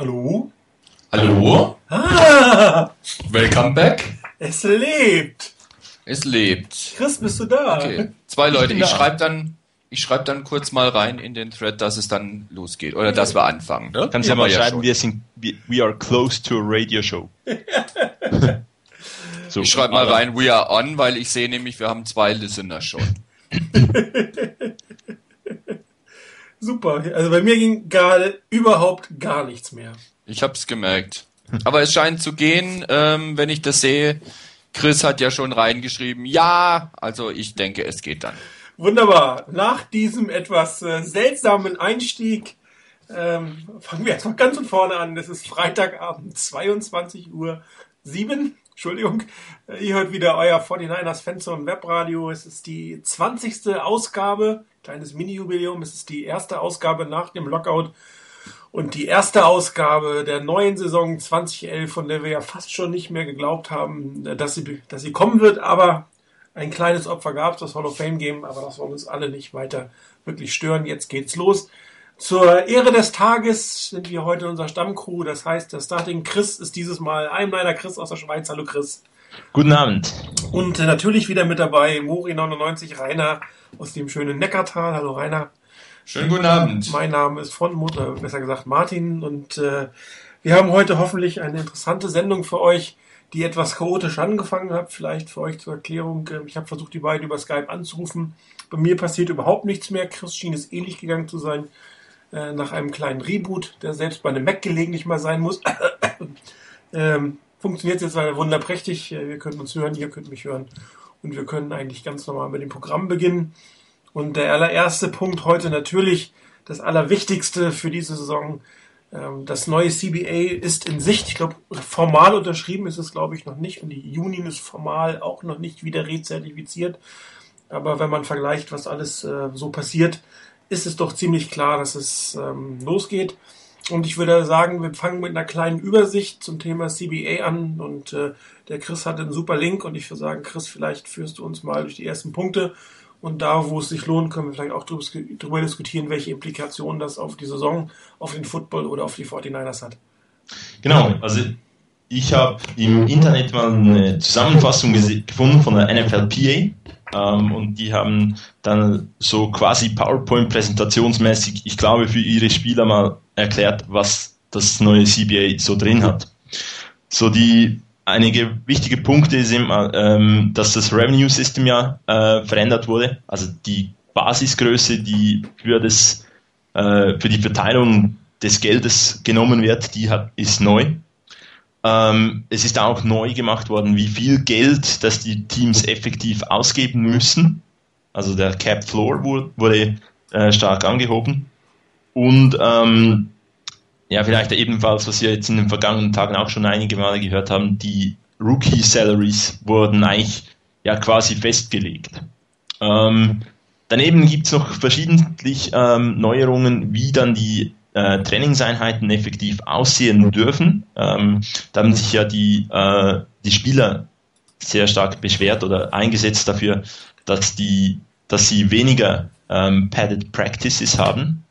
Hallo? Hallo? Ah, Welcome back. es lebt. Es lebt. Chris, bist du da? Okay. Zwei Leute. Ich da. schreibe dann, ich schreibe dann kurz mal rein in den Thread, dass es dann losgeht oder dass wir anfangen. Ne? Kannst du ja Haben mal schreiben, wir sind, we, are close to a radio show. so, Ich schreibe mal rein, we are on, weil ich sehe nämlich, wir haben zwei Listener schon. Super. Also bei mir ging gerade überhaupt gar nichts mehr. Ich hab's gemerkt. Aber es scheint zu gehen, ähm, wenn ich das sehe. Chris hat ja schon reingeschrieben, ja, also ich denke, es geht dann. Wunderbar. Nach diesem etwas äh, seltsamen Einstieg ähm, fangen wir erstmal ganz von vorne an. Es ist Freitagabend, 22 Uhr 7. Entschuldigung. Ihr hört wieder euer 49ers Fanzone Webradio. Es ist die 20. Ausgabe, kleines Mini-Jubiläum. Es ist die erste Ausgabe nach dem Lockout und die erste Ausgabe der neuen Saison 2011, von der wir ja fast schon nicht mehr geglaubt haben, dass sie, dass sie kommen wird. Aber ein kleines Opfer gab es, das Hall of Fame Game, aber das soll uns alle nicht weiter wirklich stören. Jetzt geht's los. Zur Ehre des Tages sind wir heute unser Stammcrew. Das heißt, der Starting Chris ist dieses Mal ein leider Chris aus der Schweiz. Hallo Chris. Guten Abend. Und äh, natürlich wieder mit dabei Mori99 Rainer aus dem schönen Neckartal. Hallo Rainer. Schönen guten Abend. Mein Name ist Frontmut, äh, besser gesagt Martin. Und äh, wir haben heute hoffentlich eine interessante Sendung für euch, die etwas chaotisch angefangen hat. Vielleicht für euch zur Erklärung. äh, Ich habe versucht, die beiden über Skype anzurufen. Bei mir passiert überhaupt nichts mehr. Chris schien es ähnlich gegangen zu sein. Äh, nach einem kleinen Reboot, der selbst bei einem Mac gelegentlich mal sein muss. ähm, funktioniert jetzt leider wunderprächtig. Äh, Wir können uns hören, ihr könnt mich hören. Und wir können eigentlich ganz normal mit dem Programm beginnen. Und der allererste Punkt heute natürlich das Allerwichtigste für diese Saison. Ähm, Das neue CBA ist in Sicht. Ich glaube, formal unterschrieben ist es, glaube ich, noch nicht. Und die Union ist formal auch noch nicht wieder rezertifiziert. Aber wenn man vergleicht, was alles äh, so passiert, ist es doch ziemlich klar, dass es ähm, losgeht. Und ich würde sagen, wir fangen mit einer kleinen Übersicht zum Thema CBA an. Und äh, der Chris hat einen super Link. Und ich würde sagen, Chris, vielleicht führst du uns mal durch die ersten Punkte. Und da, wo es sich lohnt, können wir vielleicht auch drüber diskutieren, welche Implikationen das auf die Saison, auf den Football oder auf die 49ers hat. Genau, also ich habe im Internet mal eine Zusammenfassung gefunden von der NFLPA ähm, und die haben dann so quasi PowerPoint-präsentationsmäßig, ich glaube, für ihre Spieler mal erklärt, was das neue CBA so drin hat. So die einige wichtige Punkte sind, ähm, dass das Revenue System ja äh, verändert wurde, also die Basisgröße, die für das äh, für die Verteilung des Geldes genommen wird, die hat, ist neu. Ähm, es ist auch neu gemacht worden, wie viel Geld, das die Teams effektiv ausgeben müssen. Also der Cap Floor wurde, wurde äh, stark angehoben. Und ähm, ja, vielleicht ebenfalls, was wir jetzt in den vergangenen Tagen auch schon einige Male gehört haben, die Rookie Salaries wurden eigentlich ja quasi festgelegt. Ähm, daneben gibt's noch verschiedentlich ähm, Neuerungen, wie dann die äh, Trainingseinheiten effektiv aussehen dürfen. Ähm, da haben sich ja die, äh, die Spieler sehr stark beschwert oder eingesetzt dafür, dass, die, dass sie weniger ähm, padded Practices haben.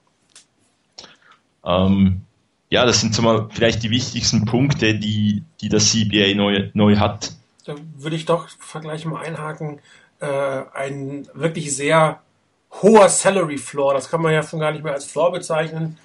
Ähm, ja, das sind so vielleicht die wichtigsten Punkte, die, die das CBA neu, neu hat. Da würde ich doch Vergleich mal einhaken. Äh, ein wirklich sehr hoher Salary Floor, das kann man ja schon gar nicht mehr als Floor bezeichnen.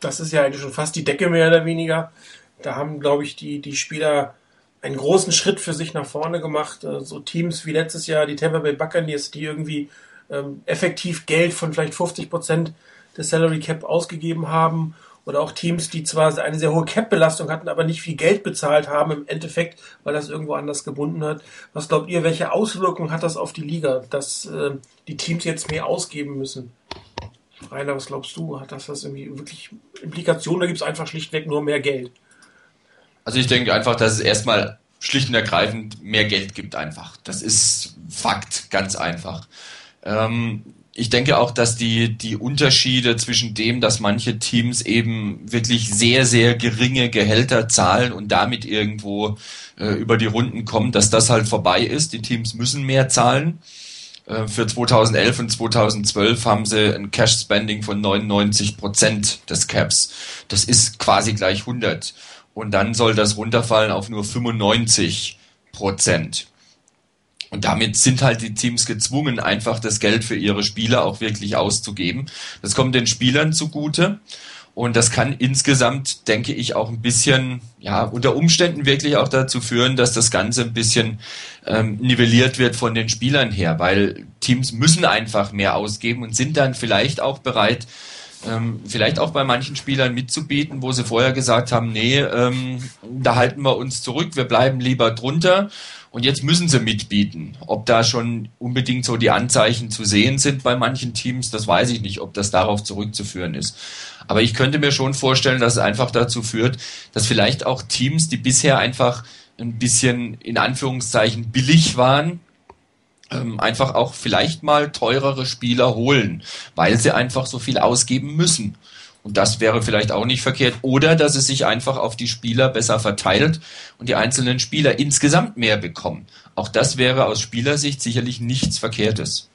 Das ist ja eigentlich schon fast die Decke mehr oder weniger. Da haben, glaube ich, die, die Spieler einen großen Schritt für sich nach vorne gemacht. Äh, So Teams wie letztes Jahr, die Tampa Bay Buccaneers, die irgendwie ähm, effektiv Geld von vielleicht 50 Prozent des Salary Cap ausgegeben haben. Oder auch Teams, die zwar eine sehr hohe Cap-Belastung hatten, aber nicht viel Geld bezahlt haben im Endeffekt, weil das irgendwo anders gebunden hat. Was glaubt ihr, welche Auswirkungen hat das auf die Liga, dass äh, die Teams jetzt mehr ausgeben müssen? Rainer, was glaubst du? Hat das, das irgendwie wirklich Implikationen? Da gibt es einfach schlichtweg nur mehr Geld. Also ich denke einfach, dass es erstmal schlicht und ergreifend mehr Geld gibt einfach. Das ist Fakt, ganz einfach. Ähm, ich denke auch, dass die, die Unterschiede zwischen dem, dass manche Teams eben wirklich sehr, sehr geringe Gehälter zahlen und damit irgendwo äh, über die Runden kommen, dass das halt vorbei ist. Die Teams müssen mehr zahlen. Äh, für 2011 und 2012 haben sie ein Cash Spending von 99 Prozent des Caps. Das ist quasi gleich 100. Und dann soll das runterfallen auf nur 95 Prozent. Und damit sind halt die Teams gezwungen, einfach das Geld für ihre Spieler auch wirklich auszugeben. Das kommt den Spielern zugute. Und das kann insgesamt, denke ich, auch ein bisschen, ja, unter Umständen wirklich auch dazu führen, dass das Ganze ein bisschen ähm, nivelliert wird von den Spielern her, weil Teams müssen einfach mehr ausgeben und sind dann vielleicht auch bereit, ähm, vielleicht auch bei manchen Spielern mitzubieten, wo sie vorher gesagt haben, nee, ähm, da halten wir uns zurück, wir bleiben lieber drunter und jetzt müssen sie mitbieten. Ob da schon unbedingt so die Anzeichen zu sehen sind bei manchen Teams, das weiß ich nicht, ob das darauf zurückzuführen ist. Aber ich könnte mir schon vorstellen, dass es einfach dazu führt, dass vielleicht auch Teams, die bisher einfach ein bisschen in Anführungszeichen billig waren, ähm, einfach auch vielleicht mal teurere Spieler holen, weil sie einfach so viel ausgeben müssen. Und das wäre vielleicht auch nicht verkehrt. Oder dass es sich einfach auf die Spieler besser verteilt und die einzelnen Spieler insgesamt mehr bekommen. Auch das wäre aus Spielersicht sicherlich nichts Verkehrtes.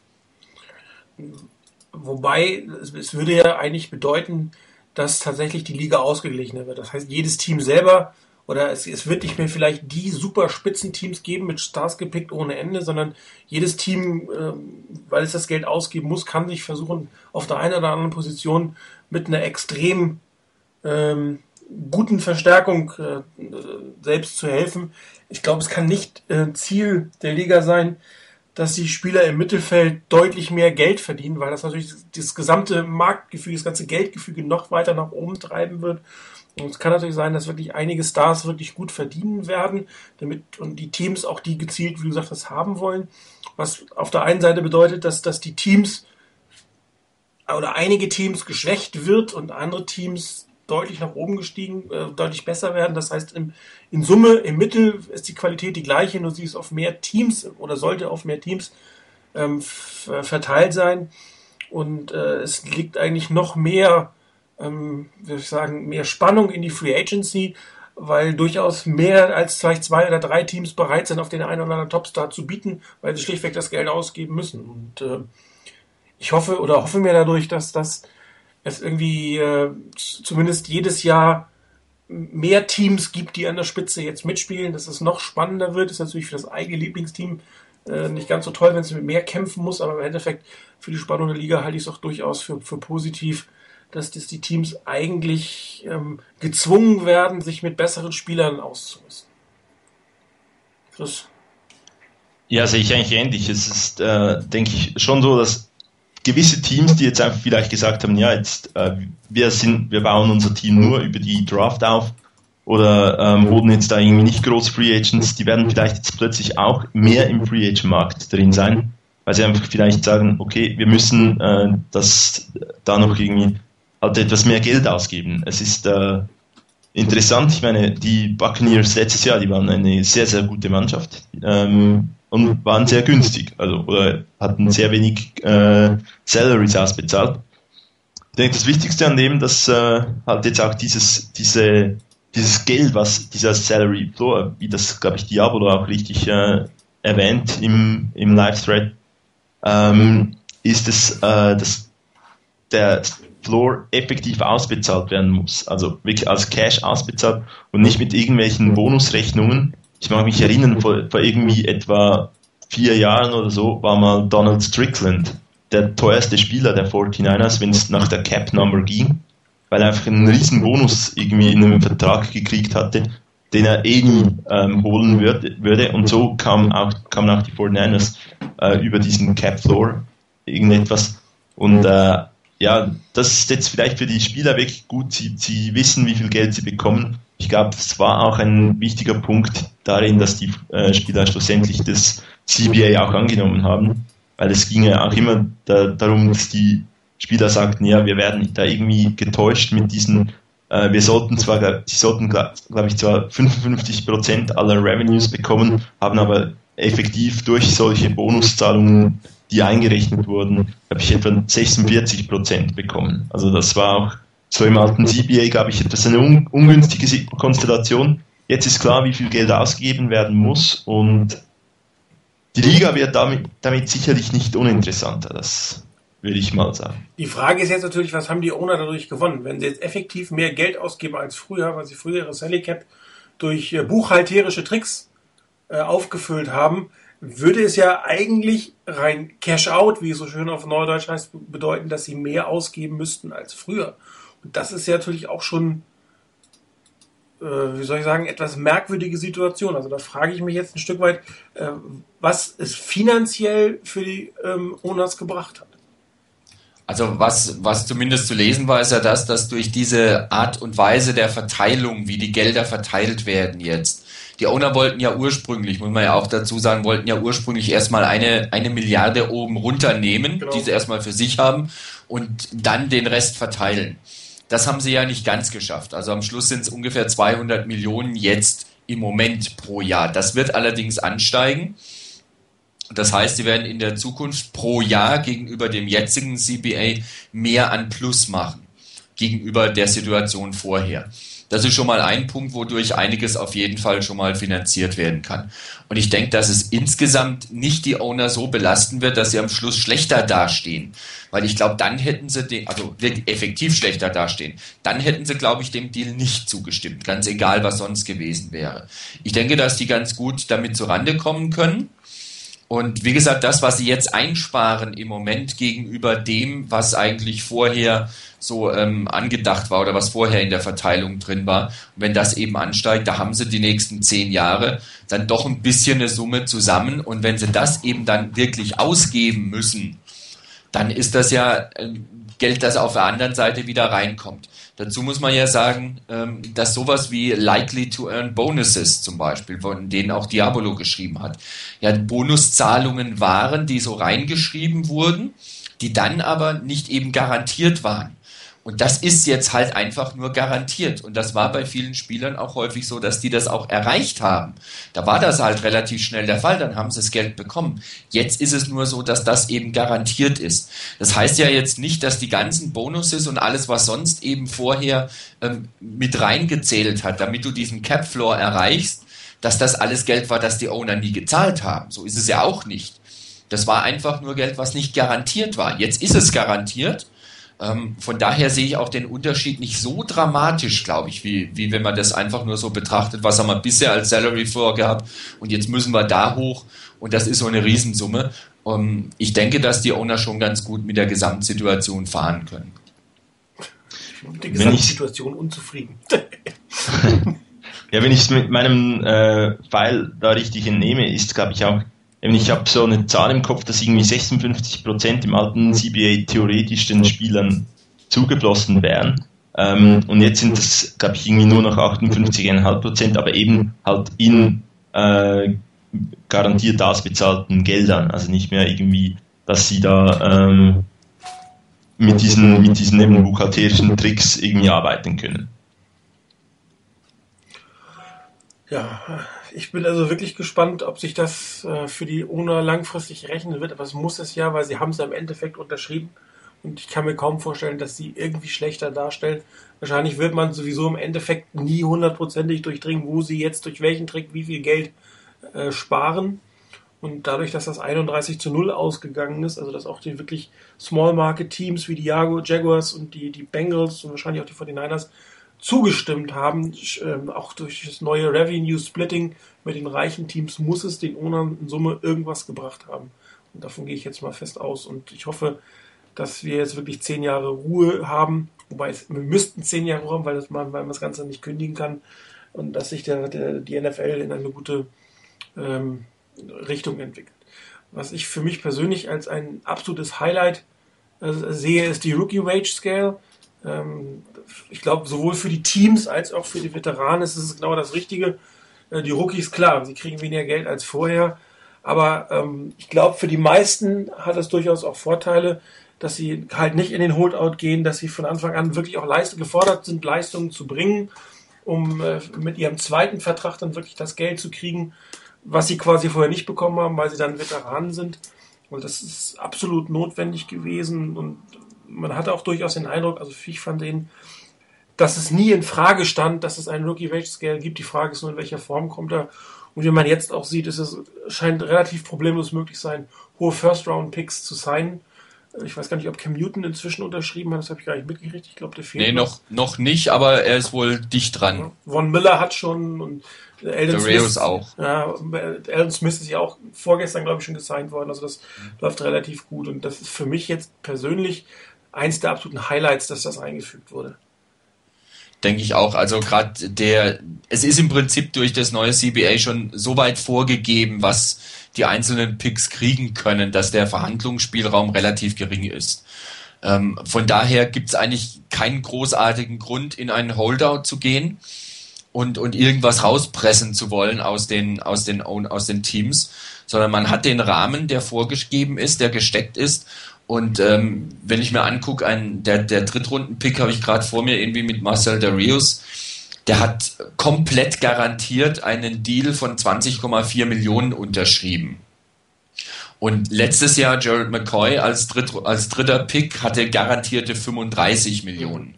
Wobei, es würde ja eigentlich bedeuten, dass tatsächlich die Liga ausgeglichener wird. Das heißt, jedes Team selber oder es, es wird nicht mehr vielleicht die super Spitzenteams geben mit Stars gepickt ohne Ende, sondern jedes Team, äh, weil es das Geld ausgeben muss, kann sich versuchen, auf der einen oder anderen Position mit einer extrem ähm, guten Verstärkung äh, selbst zu helfen. Ich glaube, es kann nicht äh, Ziel der Liga sein, dass die Spieler im Mittelfeld deutlich mehr Geld verdienen, weil das natürlich das gesamte Marktgefüge, das ganze Geldgefüge noch weiter nach oben treiben wird. Und es kann natürlich sein, dass wirklich einige Stars wirklich gut verdienen werden, damit und die Teams auch die gezielt, wie du gesagt hast, haben wollen. Was auf der einen Seite bedeutet, dass, dass die Teams oder einige Teams geschwächt wird und andere Teams deutlich nach oben gestiegen, äh, deutlich besser werden. Das heißt, im, in Summe, im Mittel ist die Qualität die gleiche, nur sie ist auf mehr Teams oder sollte auf mehr Teams ähm, verteilt sein. Und äh, es liegt eigentlich noch mehr ähm, würde ich sagen, mehr Spannung in die Free Agency, weil durchaus mehr als vielleicht zwei oder drei Teams bereit sind, auf den einen oder anderen Topstar zu bieten, weil sie schlichtweg das Geld ausgeben müssen. Und äh, ich hoffe oder hoffe mir dadurch, dass das es irgendwie äh, zumindest jedes Jahr mehr Teams gibt, die an der Spitze jetzt mitspielen, dass es noch spannender wird. Das ist natürlich für das eigene Lieblingsteam äh, nicht ganz so toll, wenn es mit mehr kämpfen muss, aber im Endeffekt für die Spannung der Liga halte ich es auch durchaus für, für positiv, dass das die Teams eigentlich ähm, gezwungen werden, sich mit besseren Spielern auszurüsten. Chris? Ja, sehe ich eigentlich ähnlich. Es ist, äh, denke ich, schon so, dass gewisse Teams, die jetzt einfach vielleicht gesagt haben, ja, jetzt äh, wir sind, wir bauen unser Team nur über die Draft auf oder ähm, wurden jetzt da irgendwie nicht groß Free Agents, die werden vielleicht jetzt plötzlich auch mehr im Free Agent Markt drin sein, weil sie einfach vielleicht sagen, okay, wir müssen äh, das da noch irgendwie halt etwas mehr Geld ausgeben. Es ist äh, interessant, ich meine, die Buccaneers letztes Jahr, die waren eine sehr, sehr gute Mannschaft. Ähm, und waren sehr günstig, also oder hatten sehr wenig äh, Salaries ausbezahlt. Ich denke, das Wichtigste an dem, dass äh, halt jetzt auch dieses, diese, dieses Geld, was dieser Salary Floor, wie das, glaube ich, Diabolo auch richtig äh, erwähnt im, im Live-Thread, ähm, ist es, äh, dass der Floor effektiv ausbezahlt werden muss. Also wirklich als Cash ausbezahlt und nicht mit irgendwelchen Bonusrechnungen. Ich mag mich erinnern, vor, vor irgendwie etwa vier Jahren oder so war mal Donald Strickland der teuerste Spieler der 49ers, wenn es nach der Cap Number ging, weil er einfach einen riesen Bonus irgendwie in einem Vertrag gekriegt hatte, den er eh nie ähm, holen würde, würde. Und so kamen auch, kamen auch die 49ers äh, über diesen Cap Floor irgendetwas. Und äh, ja, das ist jetzt vielleicht für die Spieler wirklich gut. Sie, sie wissen, wie viel Geld sie bekommen. Ich glaube, es war auch ein wichtiger Punkt darin, dass die äh, Spieler schlussendlich das CBA auch angenommen haben, weil es ging ja auch immer da, darum, dass die Spieler sagten, ja, wir werden da irgendwie getäuscht mit diesen, äh, wir sollten zwar, sie sollten, glaube glaub ich, zwar 55 Prozent aller Revenues bekommen, haben aber effektiv durch solche Bonuszahlungen die eingerechnet wurden, habe ich etwa 46 Prozent bekommen. Also das war auch so im alten CBA, glaube ich, etwas eine un ungünstige Konstellation. Jetzt ist klar, wie viel Geld ausgegeben werden muss und die Liga wird damit, damit sicherlich nicht uninteressanter. Das würde ich mal sagen. Die Frage ist jetzt natürlich, was haben die Owner dadurch gewonnen? Wenn sie jetzt effektiv mehr Geld ausgeben als früher, weil sie früher ihre Sally Cap durch äh, buchhalterische Tricks äh, aufgefüllt haben, würde es ja eigentlich rein Cash out, wie es so schön auf Neudeutsch heißt, bedeuten, dass sie mehr ausgeben müssten als früher. Das ist ja natürlich auch schon, äh, wie soll ich sagen, etwas merkwürdige Situation. Also da frage ich mich jetzt ein Stück weit, äh, was es finanziell für die ähm, Owners gebracht hat. Also was, was zumindest zu lesen war, ist ja das, dass durch diese Art und Weise der Verteilung, wie die Gelder verteilt werden jetzt, die Owner wollten ja ursprünglich, muss man ja auch dazu sagen, wollten ja ursprünglich erstmal eine, eine Milliarde oben runternehmen, genau. die sie erstmal für sich haben und dann den Rest verteilen. Das haben sie ja nicht ganz geschafft. Also am Schluss sind es ungefähr 200 Millionen jetzt im Moment pro Jahr. Das wird allerdings ansteigen. Das heißt, sie werden in der Zukunft pro Jahr gegenüber dem jetzigen CBA mehr an Plus machen, gegenüber der Situation vorher. Das ist schon mal ein Punkt, wodurch einiges auf jeden Fall schon mal finanziert werden kann. Und ich denke, dass es insgesamt nicht die Owner so belasten wird, dass sie am Schluss schlechter dastehen. Weil ich glaube, dann hätten sie den, also effektiv schlechter dastehen, dann hätten sie, glaube ich, dem Deal nicht zugestimmt. Ganz egal, was sonst gewesen wäre. Ich denke, dass die ganz gut damit zurande kommen können. Und wie gesagt, das, was sie jetzt einsparen im Moment gegenüber dem, was eigentlich vorher so ähm, angedacht war oder was vorher in der Verteilung drin war, und wenn das eben ansteigt, da haben sie die nächsten zehn Jahre dann doch ein bisschen eine Summe zusammen. Und wenn sie das eben dann wirklich ausgeben müssen, dann ist das ja äh, Geld, das auf der anderen Seite wieder reinkommt. Dazu muss man ja sagen, ähm, dass sowas wie likely to earn bonuses zum Beispiel, von denen auch Diabolo geschrieben hat, ja Bonuszahlungen waren, die so reingeschrieben wurden, die dann aber nicht eben garantiert waren. Und das ist jetzt halt einfach nur garantiert. Und das war bei vielen Spielern auch häufig so, dass die das auch erreicht haben. Da war das halt relativ schnell der Fall, dann haben sie das Geld bekommen. Jetzt ist es nur so, dass das eben garantiert ist. Das heißt ja jetzt nicht, dass die ganzen Bonuses und alles, was sonst eben vorher ähm, mit reingezählt hat, damit du diesen Cap Floor erreichst, dass das alles Geld war, das die Owner nie gezahlt haben. So ist es ja auch nicht. Das war einfach nur Geld, was nicht garantiert war. Jetzt ist es garantiert ähm, von daher sehe ich auch den Unterschied nicht so dramatisch, glaube ich, wie, wie wenn man das einfach nur so betrachtet, was haben wir bisher als Salary vorgehabt und jetzt müssen wir da hoch und das ist so eine Riesensumme. Ähm, ich denke, dass die Owner schon ganz gut mit der Gesamtsituation fahren können. Ich bin mit der Gesamtsituation unzufrieden. ja, wenn ich es mit meinem äh, Pfeil da richtig entnehme, ist, glaube ich, auch ich habe so eine Zahl im Kopf, dass irgendwie 56 Prozent im alten CBA theoretisch den Spielern zugeflossen wären. Ähm, und jetzt sind das, glaube ich, irgendwie nur noch 58,5 Prozent, aber eben halt in äh, garantiert ausbezahlten Geldern. Also nicht mehr irgendwie, dass sie da ähm, mit diesen, mit diesen eben buchhalterischen Tricks irgendwie arbeiten können. Ja, ich bin also wirklich gespannt, ob sich das äh, für die UNA langfristig rechnen wird. Aber es muss es ja, weil sie haben es ja im Endeffekt unterschrieben. Und ich kann mir kaum vorstellen, dass sie irgendwie schlechter darstellen. Wahrscheinlich wird man sowieso im Endeffekt nie hundertprozentig durchdringen, wo sie jetzt durch welchen Trick wie viel Geld äh, sparen. Und dadurch, dass das 31 zu 0 ausgegangen ist, also dass auch die wirklich Small Market Teams wie die Jaguars und die, die Bengals und wahrscheinlich auch die 49ers zugestimmt haben. Ähm, auch durch das neue Revenue Splitting mit den reichen Teams muss es den Ownern in Summe irgendwas gebracht haben. Und davon gehe ich jetzt mal fest aus. Und ich hoffe, dass wir jetzt wirklich zehn Jahre Ruhe haben. Wobei es, wir müssten zehn Jahre Ruhe haben, weil, das, weil man das Ganze nicht kündigen kann. Und dass sich der, der, die NFL in eine gute ähm, Richtung entwickelt. Was ich für mich persönlich als ein absolutes Highlight äh, sehe, ist die Rookie Wage Scale. Ähm, ich glaube, sowohl für die Teams als auch für die Veteranen ist es genau das Richtige. Äh, die Rookies, klar, sie kriegen weniger Geld als vorher. Aber ähm, ich glaube, für die meisten hat es durchaus auch Vorteile, dass sie halt nicht in den Holdout gehen, dass sie von Anfang an wirklich auch Leistung gefordert sind, Leistungen zu bringen, um äh, mit ihrem zweiten Vertrag dann wirklich das Geld zu kriegen, was sie quasi vorher nicht bekommen haben, weil sie dann Veteranen sind. Und das ist absolut notwendig gewesen und man hatte auch durchaus den Eindruck, also ich fand den, dass es nie in Frage stand, dass es einen Rookie Wage Scale gibt. Die Frage ist nur, in welcher Form kommt er. Und wie man jetzt auch sieht, ist es scheint relativ problemlos möglich sein, hohe First-Round-Picks zu sein. Ich weiß gar nicht, ob Cam Newton inzwischen unterschrieben hat, das habe ich gar nicht mitgekriegt. Ich glaube, der fehlt. Nee, noch, noch nicht, aber er ist wohl dicht dran. Von Miller hat schon und Elden Smith auch. Ja, Elden Smith ist ja auch vorgestern, glaube ich, schon gesigned worden. Also das mhm. läuft relativ gut. Und das ist für mich jetzt persönlich eins der absoluten Highlights, dass das eingefügt wurde. Denke ich auch. Also gerade der, es ist im Prinzip durch das neue CBA schon so weit vorgegeben, was die einzelnen Picks kriegen können, dass der Verhandlungsspielraum relativ gering ist. Ähm, von daher gibt es eigentlich keinen großartigen Grund, in einen Holdout zu gehen und, und irgendwas rauspressen zu wollen aus den, aus, den, aus den Teams, sondern man hat den Rahmen, der vorgegeben ist, der gesteckt ist und ähm, wenn ich mir angucke, ein, der, der Drittrunden-Pick habe ich gerade vor mir irgendwie mit Marcel Darius, der hat komplett garantiert einen Deal von 20,4 Millionen unterschrieben. Und letztes Jahr Jared McCoy als, Dritt, als dritter Pick hatte garantierte 35 Millionen.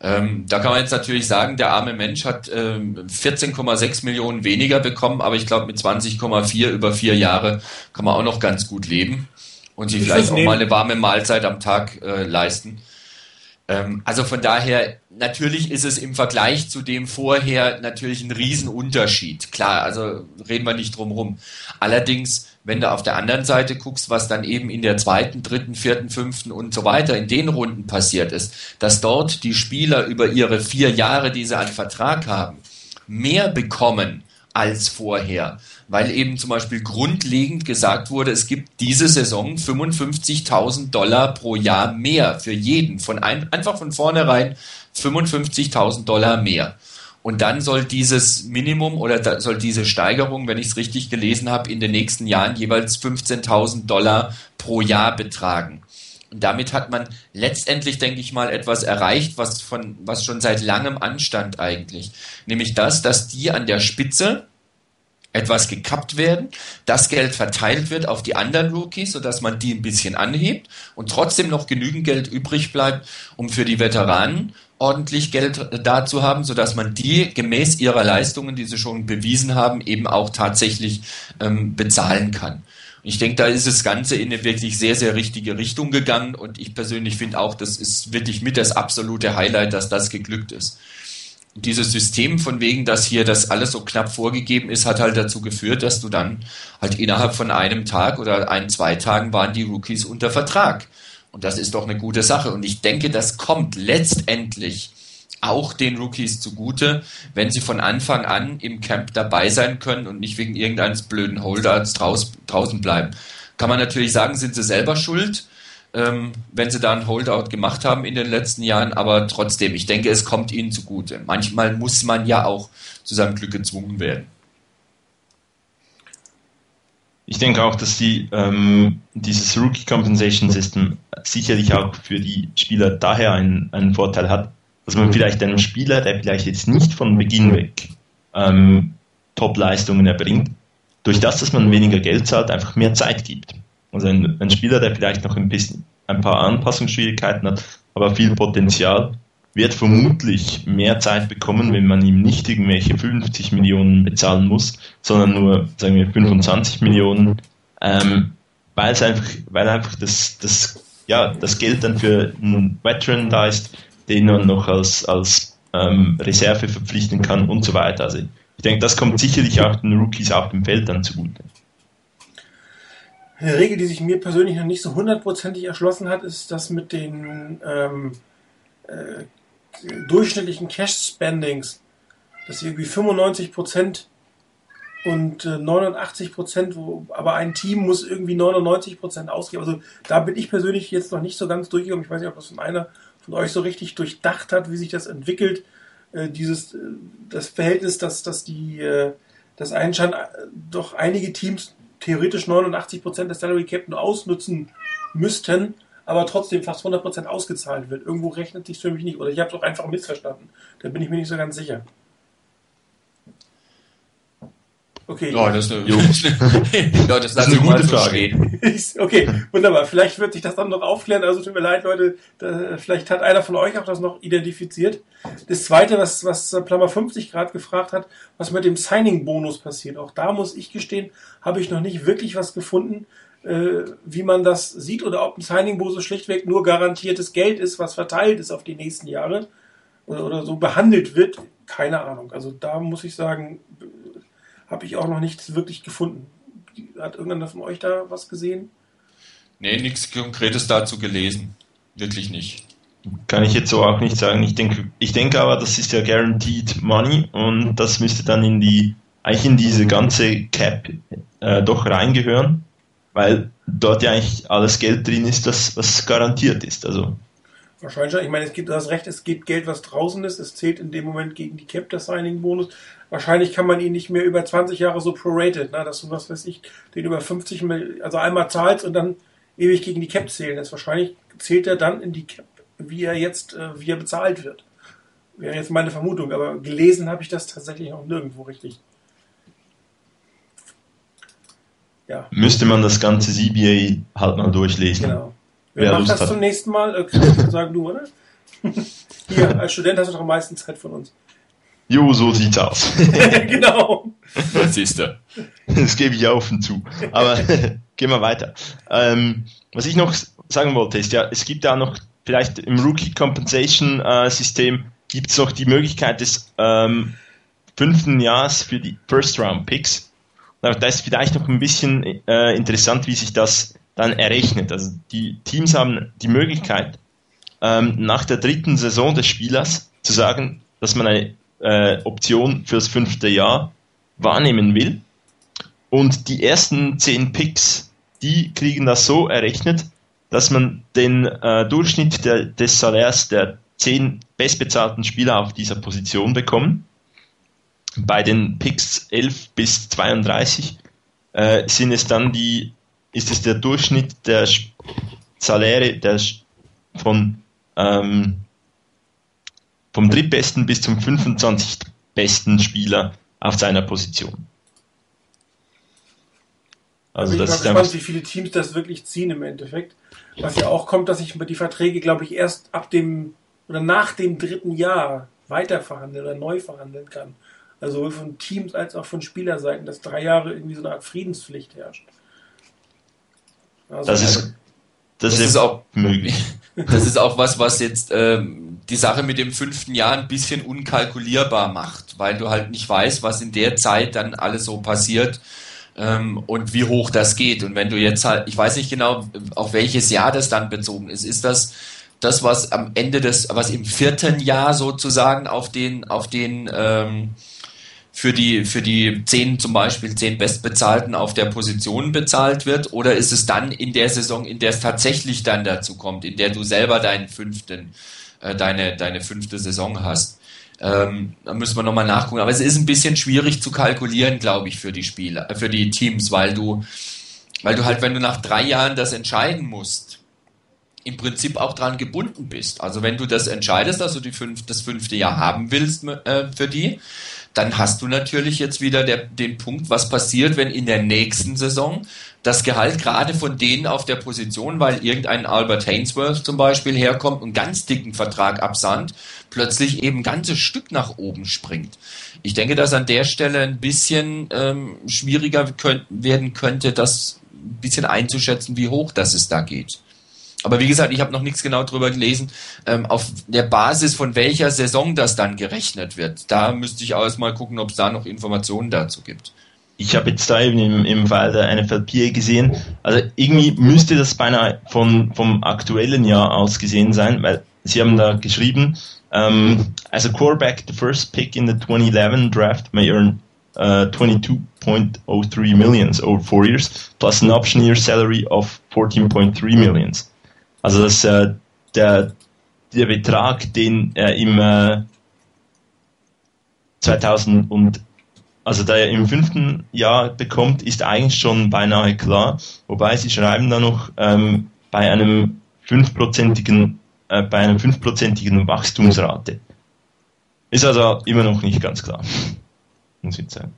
Ähm, da kann man jetzt natürlich sagen, der arme Mensch hat ähm, 14,6 Millionen weniger bekommen, aber ich glaube mit 20,4 über vier Jahre kann man auch noch ganz gut leben und sich vielleicht auch mal eine warme Mahlzeit am Tag äh, leisten. Ähm, also von daher, natürlich ist es im Vergleich zu dem vorher natürlich ein Riesenunterschied. Klar, also reden wir nicht drum rum. Allerdings, wenn du auf der anderen Seite guckst, was dann eben in der zweiten, dritten, vierten, fünften und so weiter in den Runden passiert ist, dass dort die Spieler über ihre vier Jahre, die sie an Vertrag haben, mehr bekommen als vorher weil eben zum Beispiel grundlegend gesagt wurde, es gibt diese Saison 55.000 Dollar pro Jahr mehr für jeden, von ein, einfach von vornherein 55.000 Dollar mehr. Und dann soll dieses Minimum oder soll diese Steigerung, wenn ich es richtig gelesen habe, in den nächsten Jahren jeweils 15.000 Dollar pro Jahr betragen. Und damit hat man letztendlich, denke ich mal, etwas erreicht, was von, was schon seit langem anstand eigentlich. Nämlich das, dass die an der Spitze etwas gekappt werden, das Geld verteilt wird auf die anderen Rookies, sodass man die ein bisschen anhebt und trotzdem noch genügend Geld übrig bleibt, um für die Veteranen ordentlich Geld da zu haben, sodass man die gemäß ihrer Leistungen, die sie schon bewiesen haben, eben auch tatsächlich ähm, bezahlen kann. Ich denke, da ist das Ganze in eine wirklich sehr, sehr richtige Richtung gegangen und ich persönlich finde auch, das ist wirklich mit das absolute Highlight, dass das geglückt ist dieses System von wegen, dass hier das alles so knapp vorgegeben ist, hat halt dazu geführt, dass du dann halt innerhalb von einem Tag oder ein, zwei Tagen waren die Rookies unter Vertrag. Und das ist doch eine gute Sache. Und ich denke, das kommt letztendlich auch den Rookies zugute, wenn sie von Anfang an im Camp dabei sein können und nicht wegen irgendeines blöden Holders draußen bleiben. Kann man natürlich sagen, sind sie selber schuld ähm, wenn sie da ein Holdout gemacht haben in den letzten Jahren, aber trotzdem, ich denke, es kommt ihnen zugute. Manchmal muss man ja auch zu seinem Glück gezwungen werden. Ich denke auch, dass die, ähm, dieses Rookie Compensation System sicherlich auch für die Spieler daher einen, einen Vorteil hat, dass man vielleicht einem Spieler, der vielleicht jetzt nicht von Beginn weg ähm, Top-Leistungen erbringt, durch das, dass man weniger Geld zahlt, einfach mehr Zeit gibt. Also ein, ein Spieler, der vielleicht noch ein bisschen ein paar Anpassungsschwierigkeiten hat, aber viel Potenzial, wird vermutlich mehr Zeit bekommen, wenn man ihm nicht irgendwelche 50 Millionen bezahlen muss, sondern nur, sagen wir, 25 Millionen, ähm, weil es einfach, weil einfach das, das, ja, das Geld dann für einen Veteran da ist, den man noch als, als ähm, Reserve verpflichten kann und so weiter. Also ich denke, das kommt sicherlich auch den Rookies auf dem Feld dann zugute. Eine Regel, die sich mir persönlich noch nicht so hundertprozentig erschlossen hat, ist das mit den ähm, äh, durchschnittlichen Cash-Spendings, dass irgendwie 95 Prozent und äh, 89 Prozent, aber ein Team muss irgendwie 99 Prozent ausgeben. Also da bin ich persönlich jetzt noch nicht so ganz durchgekommen. Ich weiß nicht, ob das von einer von euch so richtig durchdacht hat, wie sich das entwickelt. Äh, dieses äh, das Verhältnis, dass, dass die äh, das einscheint, äh, doch einige Teams theoretisch 89% des Salary Cap nur ausnutzen müssten, aber trotzdem fast 100% ausgezahlt wird. Irgendwo rechnet sich für mich nicht. Oder ich habe es auch einfach missverstanden. Da bin ich mir nicht so ganz sicher. Okay. Ja, das ist eine, ja, das, das ist eine gute Frage. okay, wunderbar. Vielleicht wird sich das dann noch aufklären. Also tut mir leid, Leute. Da, vielleicht hat einer von euch auch das noch identifiziert. Das zweite, was, was Plammer 50 gerade gefragt hat, was mit dem Signing-Bonus passiert. Auch da muss ich gestehen, habe ich noch nicht wirklich was gefunden, äh, wie man das sieht oder ob ein Signing-Bonus schlichtweg nur garantiertes Geld ist, was verteilt ist auf die nächsten Jahre oder, oder so behandelt wird. Keine Ahnung. Also da muss ich sagen, habe ich auch noch nichts wirklich gefunden. Hat irgendeiner von euch da was gesehen? Nee, nichts Konkretes dazu gelesen. Wirklich nicht. Kann ich jetzt so auch nicht sagen. Ich denke, ich denke aber, das ist ja guaranteed money und das müsste dann in die, eigentlich in diese ganze Cap äh, doch reingehören, weil dort ja eigentlich alles Geld drin ist, das was garantiert ist. Also Wahrscheinlich schon. Ich meine, es gibt das Recht, es gibt Geld, was draußen ist. Es zählt in dem Moment gegen die Cap, der Signing-Bonus. Wahrscheinlich kann man ihn nicht mehr über 20 Jahre so prorated, ne? dass du, was weiß ich, den über 50, also einmal zahlst und dann ewig gegen die Cap zählen. Das wahrscheinlich zählt er dann in die Cap, wie er jetzt, äh, wie er bezahlt wird. Wäre jetzt meine Vermutung, aber gelesen habe ich das tatsächlich noch nirgendwo richtig. Ja. Müsste man das ganze CBA halt mal durchlesen. Genau. Wer macht das hat. zum nächsten Mal? Äh, sagen du, oder? Hier, als Student hast du doch am meisten Zeit von uns. Jo, so sieht's aus. genau. Das siehst du. Das gebe ich offen zu. Aber gehen wir weiter. Ähm, was ich noch sagen wollte, ist ja, es gibt da noch vielleicht im Rookie Compensation äh, System gibt es noch die Möglichkeit des ähm, fünften Jahres für die First Round Picks. Da ist vielleicht noch ein bisschen äh, interessant, wie sich das dann errechnet. Also die Teams haben die Möglichkeit, ähm, nach der dritten Saison des Spielers zu sagen, dass man eine äh, Option fürs fünfte Jahr wahrnehmen will. Und die ersten zehn Picks, die kriegen das so errechnet, dass man den äh, Durchschnitt der, des Salärs der zehn bestbezahlten Spieler auf dieser Position bekommen. Bei den Picks 11 bis 32 äh, sind es dann die ist es der Durchschnitt der Saläre der von ähm, vom drittbesten bis zum 25. besten Spieler auf seiner Position. Also, also ich bin gespannt, wie viele Teams das wirklich ziehen im Endeffekt. Was ja auch kommt, dass ich die Verträge, glaube ich, erst ab dem oder nach dem dritten Jahr weiterverhandeln oder neu verhandeln kann. Also sowohl von Teams als auch von Spielerseiten, dass drei Jahre irgendwie so eine Art Friedenspflicht herrscht. Also das ist, das, das ist auch möglich. Das ist auch was, was jetzt ähm, die Sache mit dem fünften Jahr ein bisschen unkalkulierbar macht, weil du halt nicht weißt, was in der Zeit dann alles so passiert ähm, und wie hoch das geht. Und wenn du jetzt halt, ich weiß nicht genau, auf welches Jahr das dann bezogen ist. Ist das das, was am Ende des, was im vierten Jahr sozusagen auf den, auf den ähm, für die, für die zehn zum Beispiel, zehn Bestbezahlten auf der Position bezahlt wird? Oder ist es dann in der Saison, in der es tatsächlich dann dazu kommt, in der du selber deinen fünften, äh, deine, deine fünfte Saison hast? Ähm, da müssen wir nochmal nachgucken. Aber es ist ein bisschen schwierig zu kalkulieren, glaube ich, für die Spieler, äh, für die Teams, weil du, weil du halt, wenn du nach drei Jahren das entscheiden musst, im Prinzip auch dran gebunden bist. Also wenn du das entscheidest, dass du die fünf, das fünfte Jahr haben willst äh, für die, dann hast du natürlich jetzt wieder der, den Punkt, was passiert, wenn in der nächsten Saison das Gehalt gerade von denen auf der Position, weil irgendein Albert Hainsworth zum Beispiel herkommt und ganz dicken Vertrag absandt, plötzlich eben ein ganzes Stück nach oben springt. Ich denke, dass an der Stelle ein bisschen ähm, schwieriger könnt, werden könnte, das ein bisschen einzuschätzen, wie hoch das es da geht. Aber wie gesagt, ich habe noch nichts genau drüber gelesen, ähm, auf der Basis von welcher Saison das dann gerechnet wird. Da müsste ich auch erstmal gucken, ob es da noch Informationen dazu gibt. Ich habe jetzt da eben im, im Fall der NFLPA gesehen, also irgendwie müsste das beinahe von, vom aktuellen Jahr aus gesehen sein, weil sie haben da geschrieben, um, ähm, as a quarterback, the first pick in the 2011 draft may earn uh, 22.03 millions over four years, plus an option year salary of 14.3 millions. Also das, äh, der, der Betrag, den er im äh, 2000 und also der er im fünften Jahr bekommt, ist eigentlich schon beinahe klar. Wobei sie schreiben da noch ähm, bei einem fünfprozentigen äh, bei einer fünfprozentigen Wachstumsrate. Ist also immer noch nicht ganz klar, muss ich sagen.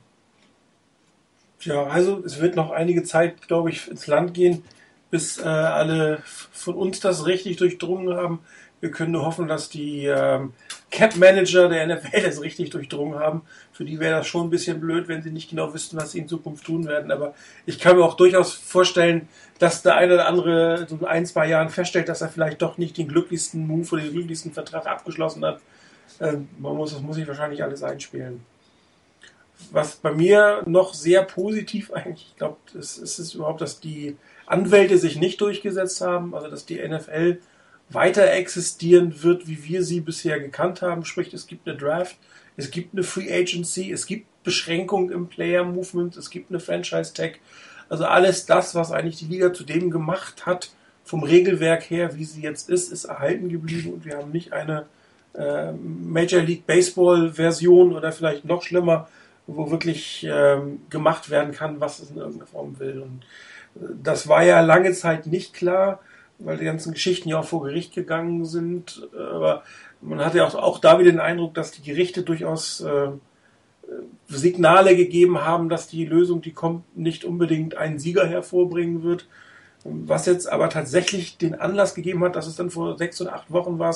Ja, also es wird noch einige Zeit, glaube ich, ins Land gehen, bis äh, alle von uns das richtig durchdrungen haben. Wir können nur hoffen, dass die ähm, Cap-Manager der NFL das richtig durchdrungen haben. Für die wäre das schon ein bisschen blöd, wenn sie nicht genau wüssten, was sie in Zukunft tun werden. Aber ich kann mir auch durchaus vorstellen, dass der eine oder andere in ein, zwei Jahren feststellt, dass er vielleicht doch nicht den glücklichsten Move oder den glücklichsten Vertrag abgeschlossen hat. Ähm, man muss, das muss ich wahrscheinlich alles einspielen was bei mir noch sehr positiv eigentlich, ich glaube, es ist überhaupt, dass die Anwälte sich nicht durchgesetzt haben, also dass die NFL weiter existieren wird, wie wir sie bisher gekannt haben. Sprich, es gibt eine Draft, es gibt eine Free Agency, es gibt Beschränkungen im Player Movement, es gibt eine Franchise Tag. Also alles das, was eigentlich die Liga zu dem gemacht hat, vom Regelwerk her, wie sie jetzt ist, ist erhalten geblieben und wir haben nicht eine äh, Major League Baseball Version oder vielleicht noch schlimmer wo wirklich ähm, gemacht werden kann, was es in irgendeiner Form will. Und das war ja lange Zeit nicht klar, weil die ganzen Geschichten ja auch vor Gericht gegangen sind. Aber man hatte ja auch, auch da wieder den Eindruck, dass die Gerichte durchaus äh, Signale gegeben haben, dass die Lösung, die kommt, nicht unbedingt einen Sieger hervorbringen wird. Was jetzt aber tatsächlich den Anlass gegeben hat, dass es dann vor sechs oder acht Wochen war,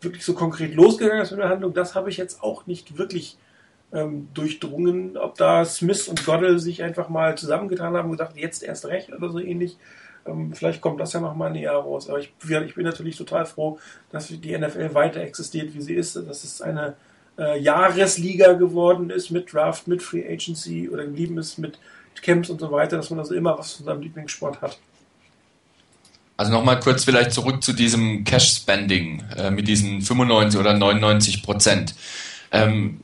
wirklich so konkret losgegangen ist mit der Handlung, das habe ich jetzt auch nicht wirklich ähm, durchdrungen, ob da Smith und Goddell sich einfach mal zusammengetan haben und gesagt, jetzt erst recht oder so ähnlich. Ähm, vielleicht kommt das ja noch mal näher raus. Aber ich, ich, bin natürlich total froh, dass die NFL weiter existiert, wie sie ist. Dass es eine äh, Jahresliga geworden ist mit Draft, mit Free Agency oder geblieben ist mit Camps und so weiter, dass man also immer was von seinem Lieblingssport hat. Also nochmal kurz vielleicht zurück zu diesem Cash-Spending äh, mit diesen 95 oder 99 Prozent. Ähm,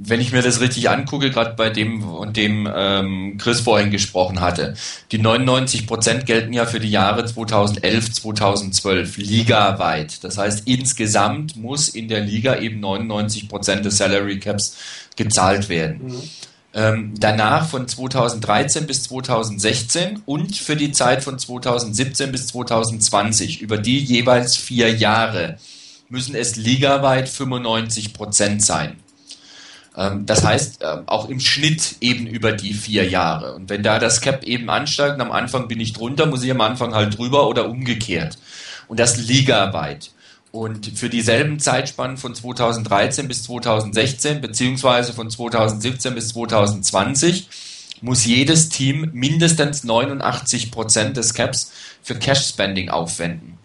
wenn ich mir das richtig angucke, gerade bei dem und dem ähm, Chris vorhin gesprochen hatte, die 99 Prozent gelten ja für die Jahre 2011, 2012 ligaweit. Das heißt, insgesamt muss in der Liga eben 99 Prozent des Salary Caps gezahlt werden. Mhm. Ähm, danach von 2013 bis 2016 und für die Zeit von 2017 bis 2020 über die jeweils vier Jahre müssen es ligaweit 95 Prozent sein. Ähm, das heißt, ähm, auch im Schnitt eben über die vier Jahre. Und wenn da das Cap eben ansteigt am Anfang bin ich drunter, muss ich am Anfang halt drüber oder umgekehrt. Und das ligaweit. Und für dieselben Zeitspannen von 2013 bis 2016 beziehungsweise von 2017 bis 2020 muss jedes Team mindestens 89 Prozent des Caps für Cash Spending aufwenden.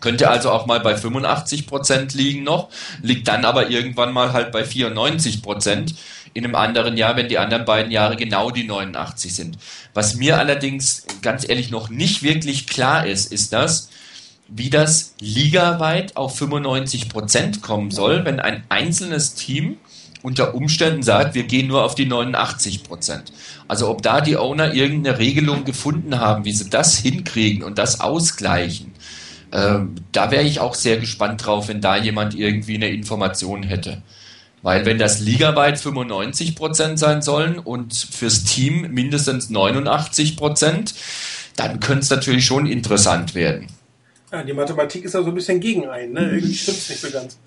Könnte also auch mal bei 85 Prozent liegen noch, liegt dann aber irgendwann mal halt bei 94 Prozent in einem anderen Jahr, wenn die anderen beiden Jahre genau die 89 sind. Was mir allerdings ganz ehrlich noch nicht wirklich klar ist, ist das, wie das ligaweit auf 95 Prozent kommen soll, wenn ein einzelnes Team unter Umständen sagt, wir gehen nur auf die 89 Prozent. Also ob da die Owner irgendeine Regelung gefunden haben, wie sie das hinkriegen und das ausgleichen, ähm, da wäre ich auch sehr gespannt drauf, wenn da jemand irgendwie eine Information hätte. Weil wenn das ligaweit 95 Prozent sein sollen und fürs Team mindestens 89 Prozent, dann könnte es natürlich schon interessant werden. Ja, die Mathematik ist ja so ein bisschen gegen einen. Ne? Irgendwie stimmt es nicht so ganz.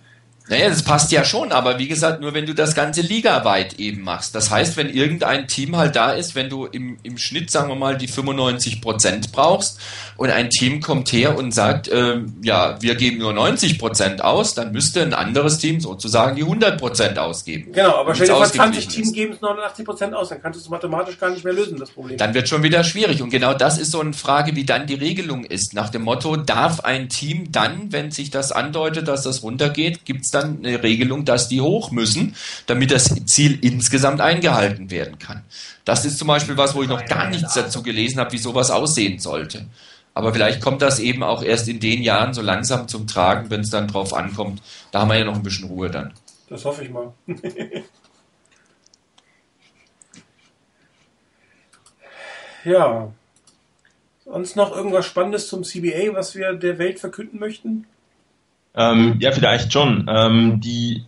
Naja, das passt ja schon, aber wie gesagt, nur wenn du das Ganze ligaweit eben machst. Das heißt, wenn irgendein Team halt da ist, wenn du im, im Schnitt, sagen wir mal, die 95 Prozent brauchst und ein Team kommt her und sagt, äh, ja, wir geben nur 90 Prozent aus, dann müsste ein anderes Team sozusagen die 100 Prozent ausgeben. Genau, aber stell dir vor, 20 Teams geben es 89 Prozent aus, dann kannst du es mathematisch gar nicht mehr lösen, das Problem. Dann wird schon wieder schwierig und genau das ist so eine Frage, wie dann die Regelung ist. Nach dem Motto, darf ein Team dann, wenn sich das andeutet, dass das runtergeht, gibt es dann eine Regelung, dass die hoch müssen, damit das Ziel insgesamt eingehalten werden kann. Das ist zum Beispiel was, wo ich noch gar nichts dazu gelesen habe, wie sowas aussehen sollte. Aber vielleicht kommt das eben auch erst in den Jahren so langsam zum Tragen, wenn es dann drauf ankommt. Da haben wir ja noch ein bisschen Ruhe dann. Das hoffe ich mal. ja. Sonst noch irgendwas Spannendes zum CBA, was wir der Welt verkünden möchten? Ähm, ja, vielleicht schon. Ähm, die,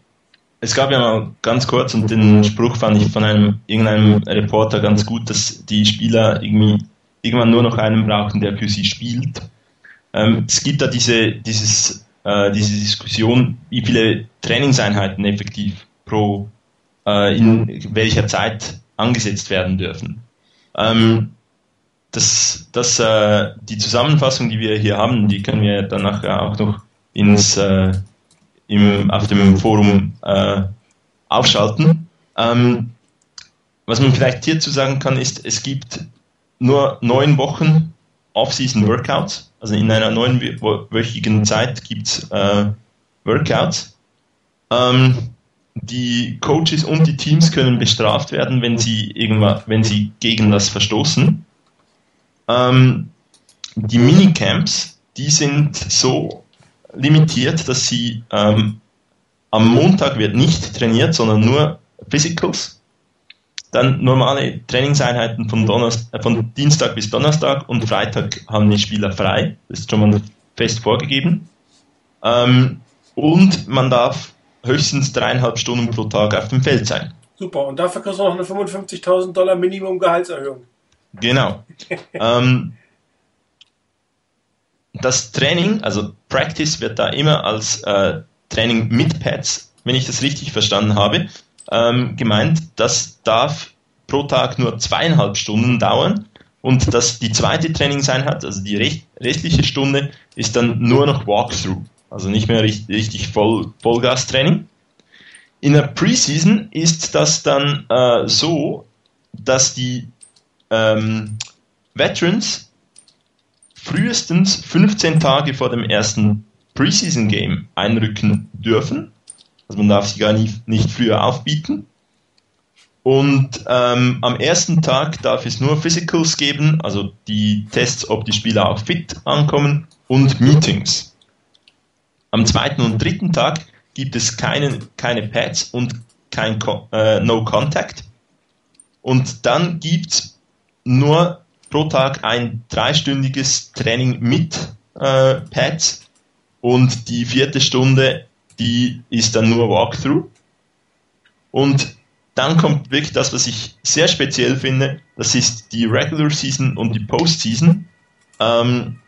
es gab ja mal ganz kurz und den Spruch fand ich von einem irgendeinem Reporter ganz gut, dass die Spieler irgendwie irgendwann nur noch einen brauchen, der für sie spielt. Ähm, es gibt da diese, dieses, äh, diese Diskussion, wie viele Trainingseinheiten effektiv pro äh, in welcher Zeit angesetzt werden dürfen. Ähm, das, das, äh, die Zusammenfassung, die wir hier haben, die können wir dann nachher auch noch ins, äh, im, auf dem Forum äh, aufschalten. Ähm, was man vielleicht hierzu sagen kann, ist, es gibt nur neun Wochen Off-Season Workouts. Also in einer neunwöchigen Zeit gibt es äh, Workouts. Ähm, die Coaches und die Teams können bestraft werden, wenn sie irgendwann, wenn sie gegen das verstoßen. Ähm, die Minicamps, die sind so limitiert, dass sie ähm, am Montag wird nicht trainiert, sondern nur Physicals. Dann normale Trainingseinheiten von, Donnerstag, äh, von Dienstag bis Donnerstag und Freitag haben die Spieler frei. Das ist schon mal fest vorgegeben. Ähm, und man darf höchstens dreieinhalb Stunden pro Tag auf dem Feld sein. Super, und dafür kriegst du noch eine 55.000 Dollar Minimum Gehaltserhöhung. Genau. ähm, das Training, also Practice wird da immer als äh, Training mit Pads, wenn ich das richtig verstanden habe, ähm, gemeint. Das darf pro Tag nur zweieinhalb Stunden dauern und das, die zweite Trainingseinheit, also die restliche Stunde, ist dann nur noch Walkthrough, also nicht mehr richtig, richtig Voll, Vollgas-Training. In der Preseason ist das dann äh, so, dass die ähm, Veterans frühestens 15 Tage vor dem ersten Preseason Game einrücken dürfen. Also man darf sie gar nicht, nicht früher aufbieten. Und ähm, am ersten Tag darf es nur Physicals geben, also die Tests, ob die Spieler auch fit ankommen und Meetings. Am zweiten und dritten Tag gibt es keine, keine Pads und kein äh, No Contact. Und dann gibt es nur pro Tag ein dreistündiges Training mit äh, Pads und die vierte Stunde, die ist dann nur Walkthrough. Und dann kommt wirklich das, was ich sehr speziell finde, das ist die Regular Season und die Postseason. Ähm,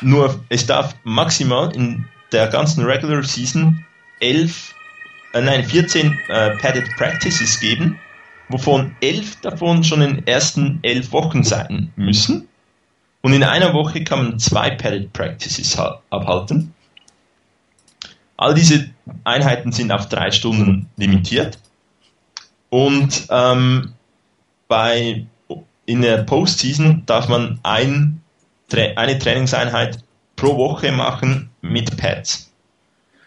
nur es darf maximal in der ganzen Regular Season elf, äh, nein, 14 äh, Padded Practices geben wovon elf davon schon in den ersten elf Wochen sein müssen. Und in einer Woche kann man zwei Padded Practices abhalten. All diese Einheiten sind auf drei Stunden limitiert. Und ähm, bei, in der Postseason darf man ein, eine Trainingseinheit pro Woche machen mit Pads.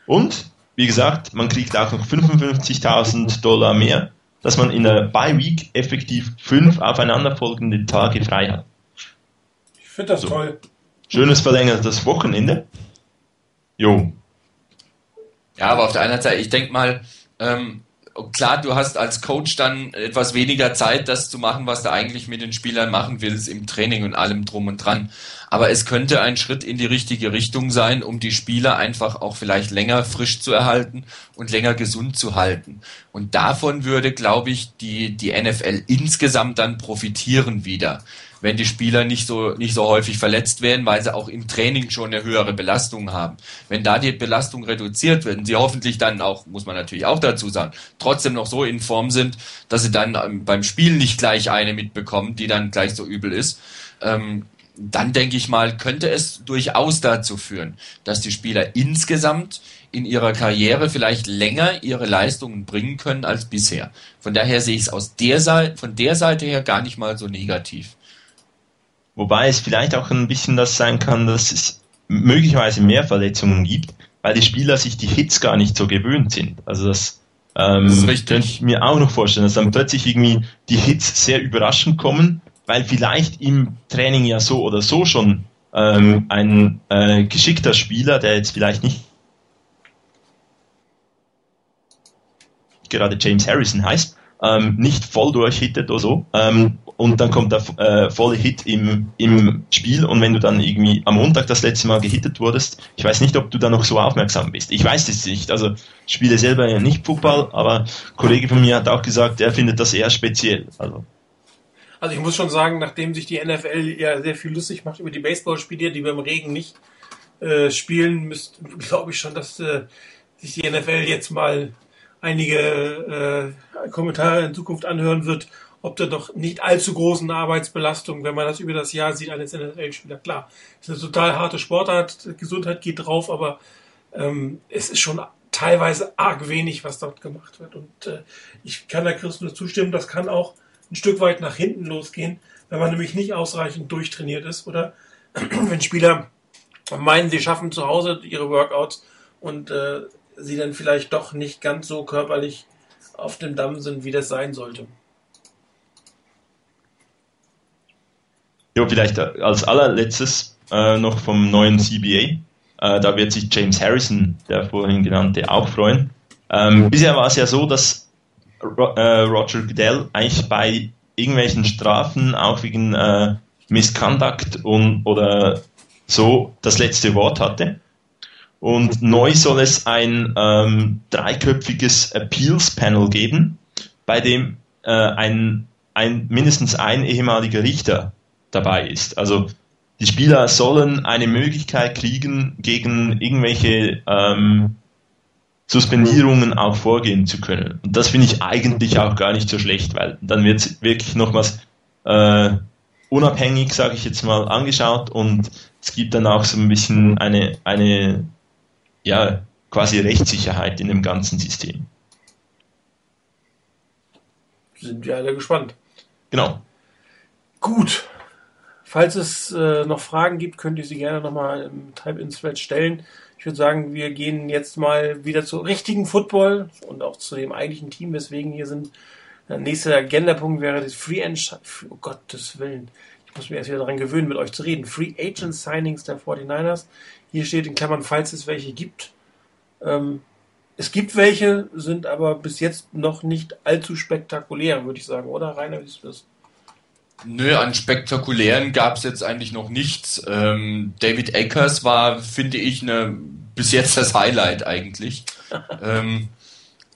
Und, wie gesagt, man kriegt auch noch 55.000 Dollar mehr dass man in der Bye Week effektiv fünf aufeinanderfolgende Tage frei hat. Ich finde das so. toll. Schönes verlängertes Wochenende. Jo. Ja, aber auf der anderen Seite, ich denke mal, ähm, klar, du hast als Coach dann etwas weniger Zeit, das zu machen, was du eigentlich mit den Spielern machen willst im Training und allem drum und dran. Aber es könnte ein Schritt in die richtige Richtung sein, um die Spieler einfach auch vielleicht länger frisch zu erhalten und länger gesund zu halten. Und davon würde, glaube ich, die, die NFL insgesamt dann profitieren wieder wenn die Spieler nicht so, nicht so häufig verletzt werden, weil sie auch im Training schon eine höhere Belastung haben. Wenn da die Belastung reduziert wird und sie hoffentlich dann auch, muss man natürlich auch dazu sagen, trotzdem noch so in Form sind, dass sie dann ähm, beim Spiel nicht gleich eine mitbekommen, die dann gleich so übel ist, ähm, dann denke ich mal, könnte es durchaus dazu führen, dass die Spieler insgesamt in ihrer Karriere vielleicht länger ihre Leistungen bringen können als bisher. Von daher sehe ich es aus der Seite, von der Seite her gar nicht mal so negativ. Wobei es vielleicht auch ein bisschen das sein kann, dass es möglicherweise mehr Verletzungen gibt, weil die Spieler sich die Hits gar nicht so gewöhnt sind. Also das, ähm, das könnte ich mir auch noch vorstellen, dass dann plötzlich irgendwie die Hits sehr überraschend kommen, weil vielleicht im Training ja so oder so schon ähm, ein äh, geschickter Spieler, der jetzt vielleicht nicht gerade James Harrison heißt, ähm, nicht voll durchhittet oder so. Ähm, und dann kommt der äh, volle Hit im, im Spiel und wenn du dann irgendwie am Montag das letzte Mal gehittet wurdest, ich weiß nicht, ob du da noch so aufmerksam bist. Ich weiß es nicht. Also spiele selber ja nicht Fußball, aber ein Kollege von mir hat auch gesagt, er findet das eher speziell. Also. Also ich muss schon sagen, nachdem sich die NFL ja sehr viel lustig macht über die Baseballspiele, die wir im Regen nicht äh, spielen, glaube ich schon, dass äh, sich die NFL jetzt mal einige äh, Kommentare in Zukunft anhören wird, ob der doch nicht allzu großen Arbeitsbelastung, wenn man das über das Jahr sieht, eines NFL-Spieler. Klar, es ist eine total harte Sportart, Gesundheit geht drauf, aber ähm, es ist schon teilweise arg wenig, was dort gemacht wird. Und äh, ich kann da Chris nur zustimmen, das kann auch ein Stück weit nach hinten losgehen, wenn man nämlich nicht ausreichend durchtrainiert ist oder wenn Spieler meinen, sie schaffen zu Hause ihre Workouts und äh, sie dann vielleicht doch nicht ganz so körperlich auf dem Damm sind, wie das sein sollte. Ja, vielleicht als allerletztes äh, noch vom neuen CBA. Äh, da wird sich James Harrison, der vorhin genannte, auch freuen. Ähm, bisher war es ja so, dass Ro äh, Roger Goodell eigentlich bei irgendwelchen Strafen, auch wegen äh, Misconduct und, oder so, das letzte Wort hatte. Und neu soll es ein ähm, dreiköpfiges Appeals Panel geben, bei dem äh, ein, ein, mindestens ein ehemaliger Richter dabei ist. Also die Spieler sollen eine Möglichkeit kriegen, gegen irgendwelche ähm, Suspendierungen auch vorgehen zu können. Und das finde ich eigentlich auch gar nicht so schlecht, weil dann wird es wirklich nochmals äh, unabhängig, sage ich jetzt mal, angeschaut und es gibt dann auch so ein bisschen eine, eine ja, quasi Rechtssicherheit in dem ganzen System. Sind wir alle gespannt. Genau. Gut. Falls es äh, noch Fragen gibt, könnt ihr sie gerne nochmal im Type-In-Thread stellen. Ich würde sagen, wir gehen jetzt mal wieder zu richtigen Football und auch zu dem eigentlichen Team, weswegen hier sind. Der nächste Agendapunkt wäre das Free Agent, oh Gottes Willen. Ich muss mich erst wieder daran gewöhnen, mit euch zu reden. Free Agent Signings der 49ers. Hier steht in Klammern, falls es welche gibt. Ähm, es gibt welche, sind aber bis jetzt noch nicht allzu spektakulär, würde ich sagen, oder Rainer, wie ist das? Nö, an spektakulären gab es jetzt eigentlich noch nichts. Ähm, David Akers war, finde ich, ne, bis jetzt das Highlight eigentlich. ähm,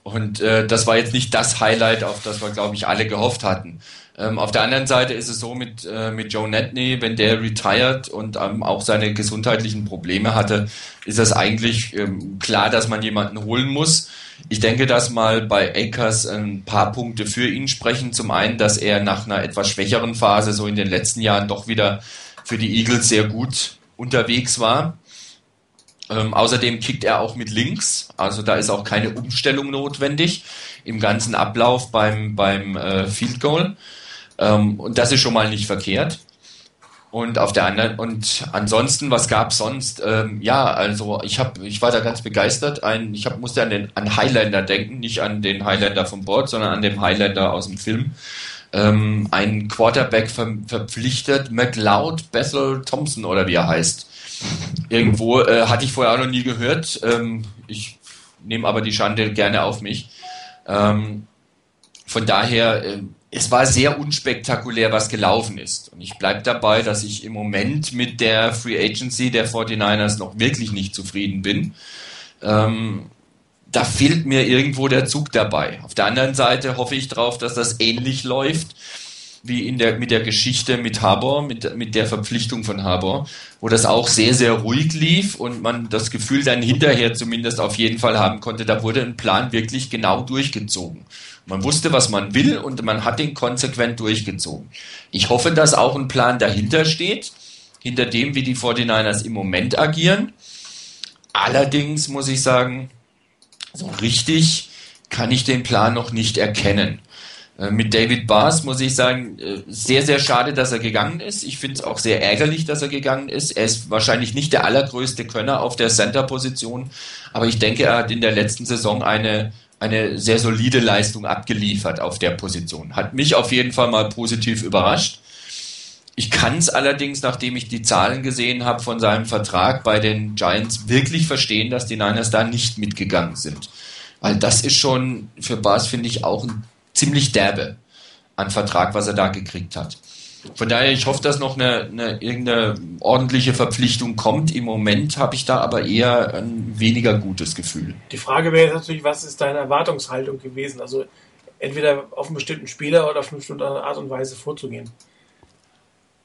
und äh, das war jetzt nicht das Highlight, auf das wir, glaube ich, alle gehofft hatten. Ähm, auf der anderen Seite ist es so mit, äh, mit Joe Netney, wenn der retired und ähm, auch seine gesundheitlichen Probleme hatte, ist das eigentlich ähm, klar, dass man jemanden holen muss. Ich denke, dass mal bei Akers ein paar Punkte für ihn sprechen. Zum einen, dass er nach einer etwas schwächeren Phase so in den letzten Jahren doch wieder für die Eagles sehr gut unterwegs war. Ähm, außerdem kickt er auch mit links, also da ist auch keine Umstellung notwendig im ganzen Ablauf beim, beim äh, Field Goal. Ähm, und das ist schon mal nicht verkehrt. Und auf der anderen, und ansonsten, was gab sonst? Ähm, ja, also ich habe, ich war da ganz begeistert. Ein, ich hab, musste an den an Highlander denken, nicht an den Highlander vom Board, sondern an den Highlander aus dem Film. Ähm, ein Quarterback ver, verpflichtet, McLeod Bethel Thompson oder wie er heißt. Irgendwo äh, hatte ich vorher auch noch nie gehört. Ähm, ich nehme aber die Schande gerne auf mich. Ähm, von daher, äh, es war sehr unspektakulär, was gelaufen ist. Und ich bleibe dabei, dass ich im Moment mit der Free Agency der 49ers noch wirklich nicht zufrieden bin. Ähm, da fehlt mir irgendwo der Zug dabei. Auf der anderen Seite hoffe ich darauf, dass das ähnlich läuft wie in der, mit der Geschichte mit Habor, mit, mit der Verpflichtung von Habor, wo das auch sehr, sehr ruhig lief und man das Gefühl dann hinterher zumindest auf jeden Fall haben konnte, da wurde ein Plan wirklich genau durchgezogen. Man wusste, was man will und man hat den konsequent durchgezogen. Ich hoffe, dass auch ein Plan dahinter steht, hinter dem, wie die 49ers im Moment agieren. Allerdings muss ich sagen, so richtig kann ich den Plan noch nicht erkennen. Äh, mit David Bars muss ich sagen, äh, sehr, sehr schade, dass er gegangen ist. Ich finde es auch sehr ärgerlich, dass er gegangen ist. Er ist wahrscheinlich nicht der allergrößte Könner auf der Center-Position, aber ich denke, er hat in der letzten Saison eine, eine sehr solide Leistung abgeliefert auf der Position. Hat mich auf jeden Fall mal positiv überrascht. Ich kann es allerdings, nachdem ich die Zahlen gesehen habe von seinem Vertrag bei den Giants, wirklich verstehen, dass die Niners da nicht mitgegangen sind. Weil das ist schon für Bars, finde ich, auch ein ziemlich derbe an Vertrag, was er da gekriegt hat. Von daher, ich hoffe, dass noch eine, eine irgendeine ordentliche Verpflichtung kommt. Im Moment habe ich da aber eher ein weniger gutes Gefühl. Die Frage wäre jetzt natürlich, was ist deine Erwartungshaltung gewesen? Also entweder auf einen bestimmten Spieler oder auf eine bestimmte Art und Weise vorzugehen.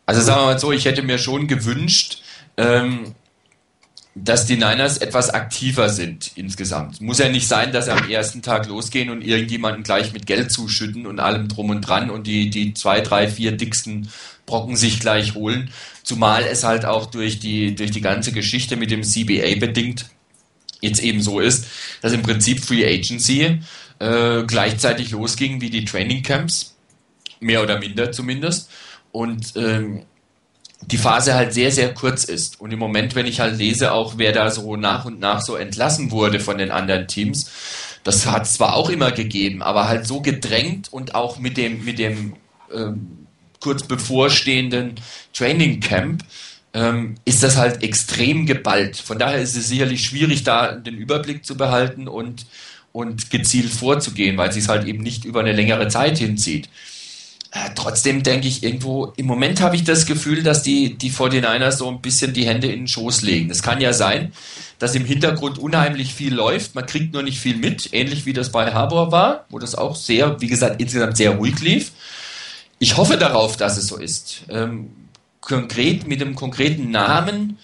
Also sagen wir mal so, ich hätte mir schon gewünscht, ähm, dass die Niners etwas aktiver sind insgesamt. Muss ja nicht sein, dass sie am ersten Tag losgehen und irgendjemanden gleich mit Geld zuschütten und allem drum und dran und die, die zwei, drei, vier dicksten Brocken sich gleich holen. Zumal es halt auch durch die, durch die ganze Geschichte mit dem CBA bedingt jetzt eben so ist, dass im Prinzip Free Agency äh, gleichzeitig losging wie die Training Camps. Mehr oder minder zumindest. Und ähm, die Phase halt sehr, sehr kurz ist. Und im Moment, wenn ich halt lese, auch wer da so nach und nach so entlassen wurde von den anderen Teams, das hat es zwar auch immer gegeben, aber halt so gedrängt und auch mit dem, mit dem ähm, kurz bevorstehenden Training Camp ähm, ist das halt extrem geballt. Von daher ist es sicherlich schwierig, da den Überblick zu behalten und, und gezielt vorzugehen, weil es sich halt eben nicht über eine längere Zeit hinzieht. Äh, trotzdem denke ich irgendwo, im Moment habe ich das Gefühl, dass die, die 49ers so ein bisschen die Hände in den Schoß legen. Es kann ja sein, dass im Hintergrund unheimlich viel läuft, man kriegt nur nicht viel mit, ähnlich wie das bei Harbour war, wo das auch sehr, wie gesagt, insgesamt sehr ruhig lief. Ich hoffe darauf, dass es so ist. Ähm, konkret mit dem konkreten Namen.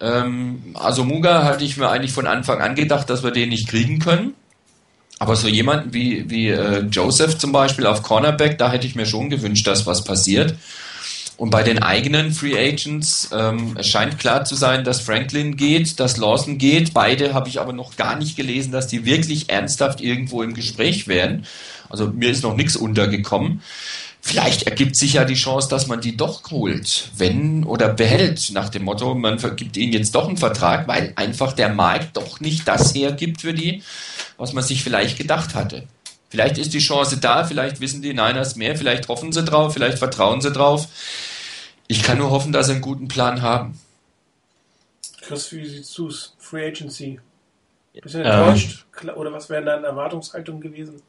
Ähm, also Muga hatte ich mir eigentlich von Anfang an gedacht, dass wir den nicht kriegen können. Aber so jemanden wie, wie äh, Joseph zum Beispiel auf Cornerback, da hätte ich mir schon gewünscht, dass was passiert. Und bei den eigenen Free Agents, ähm, es scheint klar zu sein, dass Franklin geht, dass Lawson geht. Beide habe ich aber noch gar nicht gelesen, dass die wirklich ernsthaft irgendwo im Gespräch wären. Also mir ist noch nichts untergekommen. Vielleicht ergibt sich ja die Chance, dass man die doch holt, wenn oder behält, nach dem Motto, man gibt ihnen jetzt doch einen Vertrag, weil einfach der Markt doch nicht das hergibt für die, was man sich vielleicht gedacht hatte. Vielleicht ist die Chance da, vielleicht wissen die Niners mehr, vielleicht hoffen sie drauf, vielleicht vertrauen sie drauf. Ich kann nur hoffen, dass sie einen guten Plan haben. Chris, wie sieht's aus? Free Agency. Bist du enttäuscht? Ähm, Oder was wären deine Erwartungshaltungen gewesen?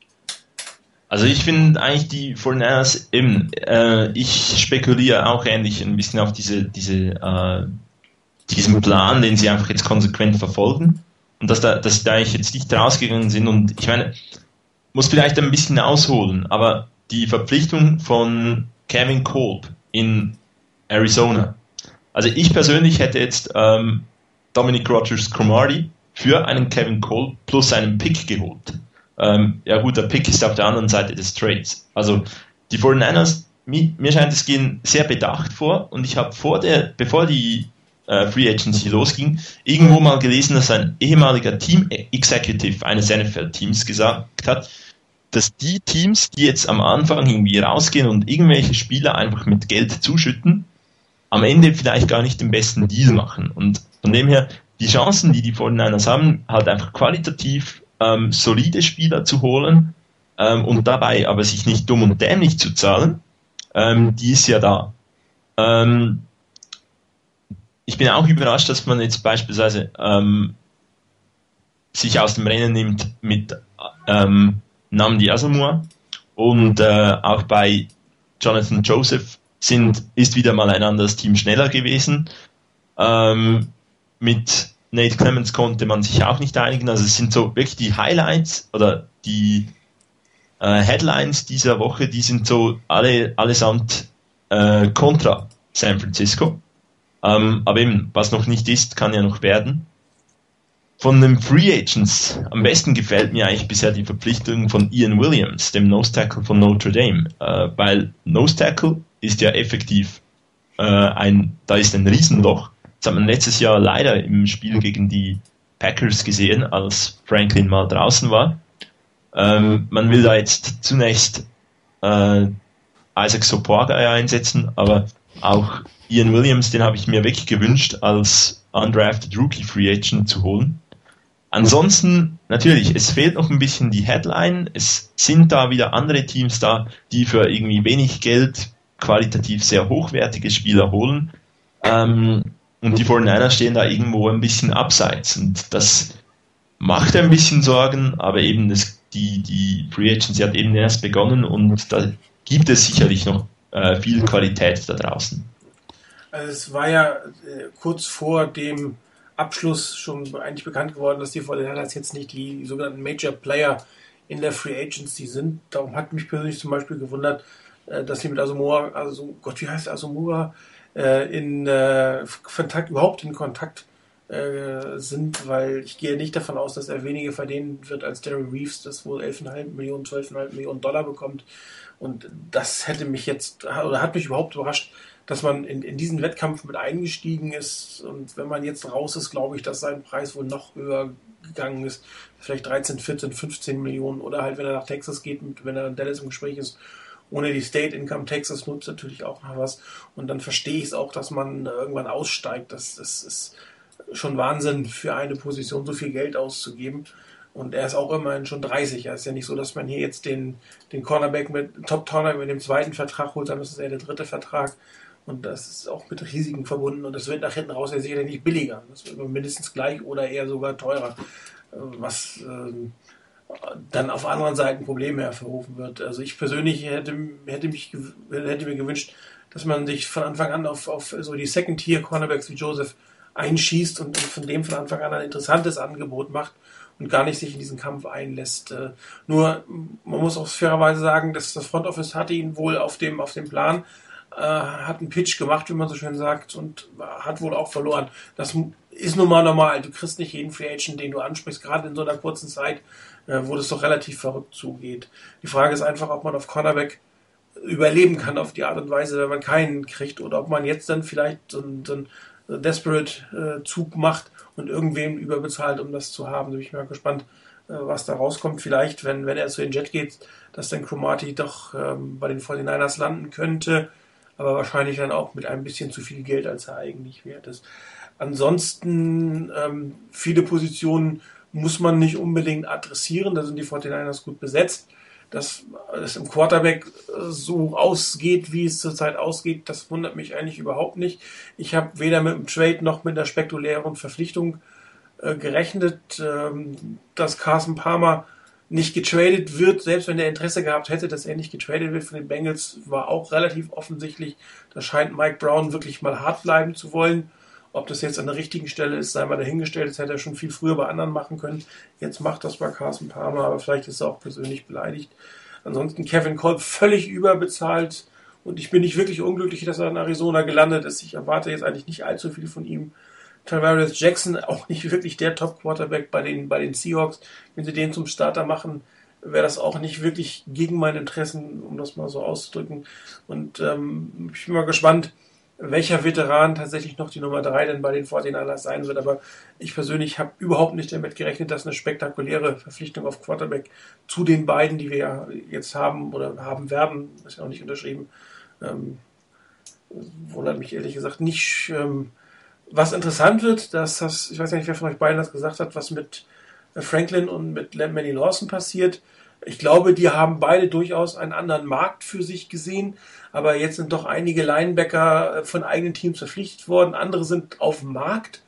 Also ich finde eigentlich die 49ers eben, äh, ich spekuliere auch ähnlich ein bisschen auf diese, diese, äh, diesen Plan, den sie einfach jetzt konsequent verfolgen und dass da, dass sie da eigentlich jetzt nicht rausgegangen sind und ich meine, muss vielleicht ein bisschen ausholen, aber die Verpflichtung von Kevin Kolb in Arizona. Also ich persönlich hätte jetzt ähm, Dominic Rogers Cromartie für einen Kevin Kolb plus einen Pick geholt. Ähm, ja gut, der Pick ist auf der anderen Seite des Trades. Also die 49ers, mir, mir scheint es gehen sehr bedacht vor und ich habe vor der, bevor die äh, Free Agency losging, irgendwo mal gelesen, dass ein ehemaliger Team Executive eines NFL-Teams gesagt hat, dass die Teams, die jetzt am Anfang irgendwie rausgehen und irgendwelche Spieler einfach mit Geld zuschütten, am Ende vielleicht gar nicht den besten Deal machen. Und von dem her, die Chancen, die die 49ers haben, halt einfach qualitativ ähm, solide Spieler zu holen ähm, und dabei aber sich nicht dumm und dämlich zu zahlen, ähm, die ist ja da. Ähm, ich bin auch überrascht, dass man jetzt beispielsweise ähm, sich aus dem Rennen nimmt mit ähm, Namdi Asamoah und äh, auch bei Jonathan Joseph sind, ist wieder mal ein anderes Team schneller gewesen. Mit Nate Clemens konnte man sich auch nicht einigen. Also es sind so wirklich die Highlights oder die äh, Headlines dieser Woche, die sind so alle allesamt äh, kontra San Francisco. Ähm, aber eben, was noch nicht ist, kann ja noch werden. Von den Free Agents am besten gefällt mir eigentlich bisher die Verpflichtung von Ian Williams, dem Nose Tackle von Notre Dame, äh, weil Nose Tackle ist ja effektiv äh, ein, da ist ein Riesenloch das hat man letztes Jahr leider im Spiel gegen die Packers gesehen, als Franklin mal draußen war. Ähm, man will da jetzt zunächst äh, Isaac Soporga einsetzen, aber auch Ian Williams, den habe ich mir wirklich gewünscht, als undrafted Rookie Free Agent zu holen. Ansonsten, natürlich, es fehlt noch ein bisschen die Headline. Es sind da wieder andere Teams da, die für irgendwie wenig Geld qualitativ sehr hochwertige Spieler holen. Ähm, und die 49ers stehen da irgendwo ein bisschen abseits. Und das macht ein bisschen Sorgen, aber eben das, die, die Free Agency hat eben erst begonnen und da gibt es sicherlich noch äh, viel Qualität da draußen. Also es war ja äh, kurz vor dem Abschluss schon eigentlich bekannt geworden, dass die 49ers jetzt nicht die sogenannten Major Player in der Free Agency sind. Darum hat mich persönlich zum Beispiel gewundert, äh, dass sie mit Asomura, also Gott, wie heißt Asomura, in äh, Kontakt, überhaupt in Kontakt äh, sind, weil ich gehe nicht davon aus, dass er weniger verdienen wird als Darren Reeves, das wohl 11,5 Millionen, 12,5 Millionen Dollar bekommt. Und das hätte mich jetzt, oder hat mich überhaupt überrascht, dass man in, in diesen Wettkampf mit eingestiegen ist. Und wenn man jetzt raus ist, glaube ich, dass sein Preis wohl noch höher gegangen ist. Vielleicht 13, 14, 15 Millionen. Oder halt, wenn er nach Texas geht, wenn er in Dallas im Gespräch ist, ohne die State Income Texas nutzt natürlich auch noch was. Und dann verstehe ich es auch, dass man irgendwann aussteigt. Das, das ist schon Wahnsinn für eine Position so viel Geld auszugeben. Und er ist auch immerhin schon 30. Es ist ja nicht so, dass man hier jetzt den, den Cornerback mit Top Cornerback mit dem zweiten Vertrag holt, sondern das ist eher der dritte Vertrag. Und das ist auch mit Risiken verbunden. Und das wird nach hinten raus ja sicherlich nicht billiger. Das wird mindestens gleich oder eher sogar teurer. Was äh, dann auf anderen Seiten Probleme hervorrufen wird. Also ich persönlich hätte, hätte, mich, hätte mir gewünscht, dass man sich von Anfang an auf, auf so die Second-Tier-Cornerbacks wie Joseph einschießt und von dem von Anfang an ein interessantes Angebot macht und gar nicht sich in diesen Kampf einlässt. Äh, nur, man muss auch fairerweise sagen, dass das Front Office hatte ihn wohl auf dem, auf dem Plan, äh, hat einen Pitch gemacht, wie man so schön sagt, und hat wohl auch verloren. Das ist nun mal normal. Du kriegst nicht jeden Free Agent, den du ansprichst, gerade in so einer kurzen Zeit, äh, wo das doch relativ verrückt zugeht. Die Frage ist einfach, ob man auf Cornerback überleben kann auf die Art und Weise, wenn man keinen kriegt, oder ob man jetzt dann vielleicht so einen, so einen Desperate-Zug macht und irgendwem überbezahlt, um das zu haben. Da bin ich mal gespannt, äh, was da rauskommt. Vielleicht, wenn, wenn er zu den Jet geht, dass dann Cromartie doch ähm, bei den 49ers landen könnte, aber wahrscheinlich dann auch mit ein bisschen zu viel Geld, als er eigentlich wert ist. Ansonsten ähm, viele Positionen muss man nicht unbedingt adressieren, da sind die 49ers gut besetzt dass es im Quarterback äh, so ausgeht, wie es zurzeit ausgeht, das wundert mich eigentlich überhaupt nicht. Ich habe weder mit dem Trade noch mit einer spektakulären Verpflichtung äh, gerechnet, ähm, dass Carson Palmer nicht getradet wird, selbst wenn er Interesse gehabt hätte, dass er nicht getradet wird von den Bengals, war auch relativ offensichtlich. Da scheint Mike Brown wirklich mal hart bleiben zu wollen. Ob das jetzt an der richtigen Stelle ist, sei mal dahingestellt. Das hätte er schon viel früher bei anderen machen können. Jetzt macht das bei Carsten Palmer, aber vielleicht ist er auch persönlich beleidigt. Ansonsten Kevin Kolb völlig überbezahlt. Und ich bin nicht wirklich unglücklich, dass er in Arizona gelandet ist. Ich erwarte jetzt eigentlich nicht allzu viel von ihm. Tavares Jackson, auch nicht wirklich der Top-Quarterback bei den, bei den Seahawks. Wenn sie den zum Starter machen, wäre das auch nicht wirklich gegen meine Interessen, um das mal so auszudrücken. Und ähm, ich bin mal gespannt, welcher Veteran tatsächlich noch die Nummer 3 denn bei den 49ers sein wird. Aber ich persönlich habe überhaupt nicht damit gerechnet, dass eine spektakuläre Verpflichtung auf Quarterback zu den beiden, die wir ja jetzt haben oder haben werden, ist ja noch nicht unterschrieben, ähm, wundert mich ehrlich gesagt nicht. Ähm, was interessant wird, dass das, ich weiß nicht, wer von euch beiden das gesagt hat, was mit Franklin und mit Manny Lawson passiert. Ich glaube, die haben beide durchaus einen anderen Markt für sich gesehen, aber jetzt sind doch einige Linebacker äh, von eigenen Teams verpflichtet worden, andere sind auf dem Markt.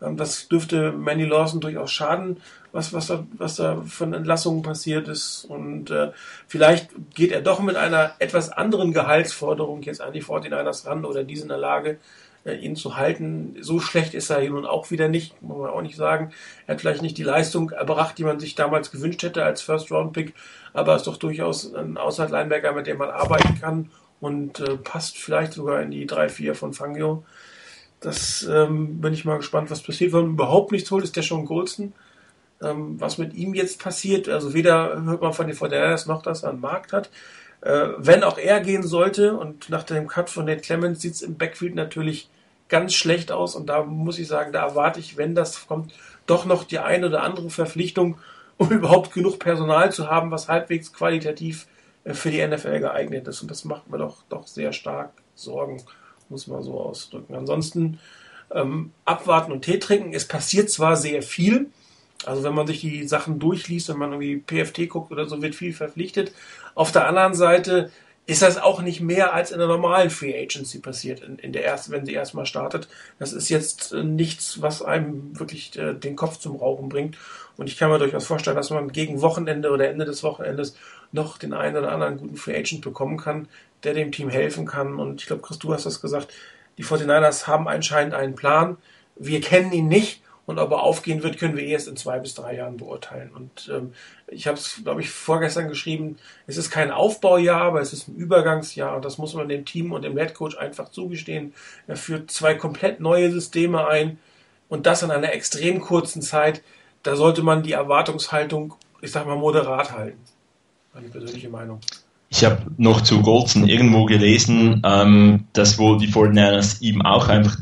Ähm, das dürfte Manny Lawson durchaus schaden, was, was, da, was da von Entlassungen passiert ist. Und äh, vielleicht geht er doch mit einer etwas anderen Gehaltsforderung jetzt an die 49ers ran oder die sind in der Lage, äh, ihn zu halten. So schlecht ist er nun auch wieder nicht, muss man auch nicht sagen. Er hat vielleicht nicht die Leistung erbracht, die man sich damals gewünscht hätte als First-Round-Pick, aber ist doch durchaus ein Außerlinebacker, mit dem man arbeiten kann und äh, passt vielleicht sogar in die 3-4 von Fangio. Das ähm, bin ich mal gespannt, was passiert. Wenn man überhaupt nichts holt, ist der schon Goldston. Ähm, was mit ihm jetzt passiert, also weder hört man von den Fortinanders noch, dass er einen Markt hat. Äh, wenn auch er gehen sollte und nach dem Cut von Nate Clemens sieht es im Backfield natürlich ganz schlecht aus und da muss ich sagen, da erwarte ich, wenn das kommt, doch noch die eine oder andere Verpflichtung, um überhaupt genug Personal zu haben, was halbwegs qualitativ äh, für die NFL geeignet ist. Und das macht mir doch, doch sehr stark Sorgen, muss man so ausdrücken. Ansonsten ähm, abwarten und Tee trinken. Es passiert zwar sehr viel, also wenn man sich die Sachen durchliest, wenn man irgendwie PFT guckt oder so, wird viel verpflichtet. Auf der anderen Seite ist das auch nicht mehr als in der normalen Free Agency passiert, in, in der ersten, wenn sie erstmal startet. Das ist jetzt äh, nichts, was einem wirklich äh, den Kopf zum Rauchen bringt. Und ich kann mir durchaus vorstellen, dass man gegen Wochenende oder Ende des Wochenendes noch den einen oder anderen guten Free Agent bekommen kann, der dem Team helfen kann. Und ich glaube, Chris, du hast das gesagt, die 49ers haben anscheinend einen Plan. Wir kennen ihn nicht und ob er aufgehen wird, können wir erst in zwei bis drei Jahren beurteilen. Und ähm, ich habe es, glaube ich, vorgestern geschrieben, es ist kein Aufbaujahr, aber es ist ein Übergangsjahr. Und das muss man dem Team und dem Headcoach einfach zugestehen. Er führt zwei komplett neue Systeme ein. und das in einer extrem kurzen Zeit, da sollte man die Erwartungshaltung, ich sag mal, moderat halten. Meine persönliche Meinung. Ich habe noch zu Goldson irgendwo gelesen, ähm, dass wohl die 49ers ihm auch einfach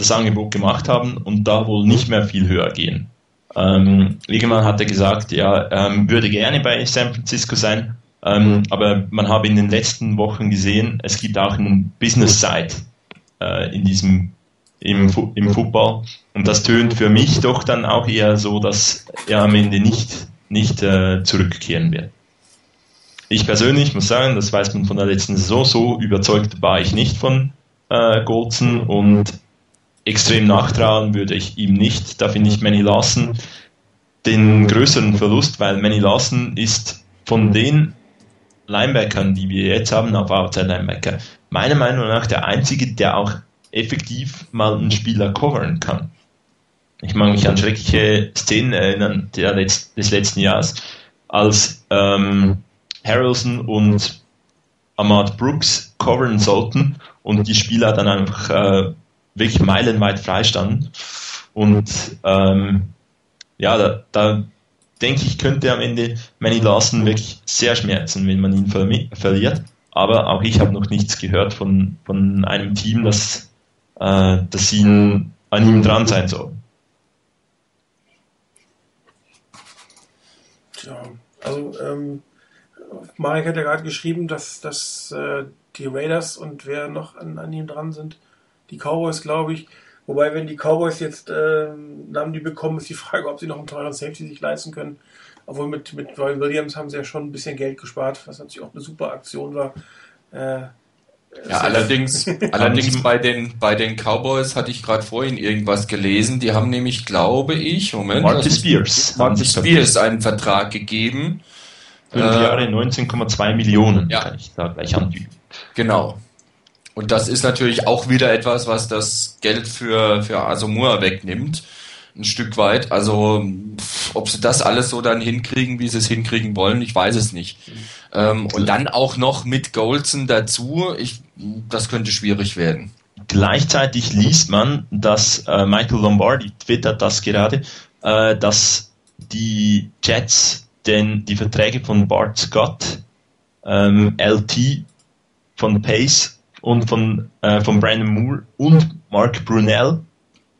das Angebot gemacht haben und da wohl nicht mehr viel höher gehen. Ähm, irgendwann hat er gesagt, ja, ähm, würde gerne bei San Francisco sein, ähm, aber man habe in den letzten Wochen gesehen, es gibt auch einen Business Side äh, in diesem im, im Football und das tönt für mich doch dann auch eher so, dass er am Ende nicht nicht äh, zurückkehren wird. Ich persönlich muss sagen, das weiß man von der letzten Saison, so überzeugt war ich nicht von äh, Goldson und extrem nachtrauen würde ich ihm nicht. Da finde ich Manny Larson den größeren Verlust, weil Manny Larson ist von den Linebackern, die wir jetzt haben, auf Outside Linebacker, meiner Meinung nach der einzige, der auch effektiv mal einen Spieler covern kann. Ich mag mich an schreckliche Szenen erinnern der Letz des letzten Jahres, als ähm, Harrelson und Ahmad Brooks covern sollten und die Spieler dann einfach äh, wirklich meilenweit freistanden. Und ähm, ja, da, da denke ich, könnte am Ende Manny Larson wirklich sehr schmerzen, wenn man ihn ver verliert. Aber auch ich habe noch nichts gehört von, von einem Team, das, äh, das ihn, an ihm dran sein soll. Tja, also ähm, Marek hat ja gerade geschrieben, dass, dass äh, die Raiders und wer noch an, an ihm dran sind, die Cowboys, glaube ich. Wobei, wenn die Cowboys jetzt äh, Namen die bekommen, ist die Frage, ob sie noch einen teuren Safety sich leisten können. Obwohl mit, mit Roy Williams haben sie ja schon ein bisschen Geld gespart, was natürlich auch eine super Aktion war. Äh, ja, allerdings, allerdings bei den, bei den Cowboys hatte ich gerade vorhin irgendwas gelesen. Die haben nämlich, glaube ich, Moment. Marcus Spears. Marcus Spears einen Vertrag gegeben. Fünf äh, Jahre 19,2 Millionen, ja. kann ich da gleich anbieten. Genau. Und das ist natürlich auch wieder etwas, was das Geld für, für Asomua wegnimmt. Ein Stück weit. Also, ob sie das alles so dann hinkriegen, wie sie es hinkriegen wollen, ich weiß es nicht. Ähm, und dann auch noch mit Goldson dazu, ich, das könnte schwierig werden. Gleichzeitig liest man, dass äh, Michael Lombardi twittert das gerade, äh, dass die Jets denn die Verträge von Bart Scott, ähm, LT von Pace und von, äh, von Brandon Moore und Mark Brunel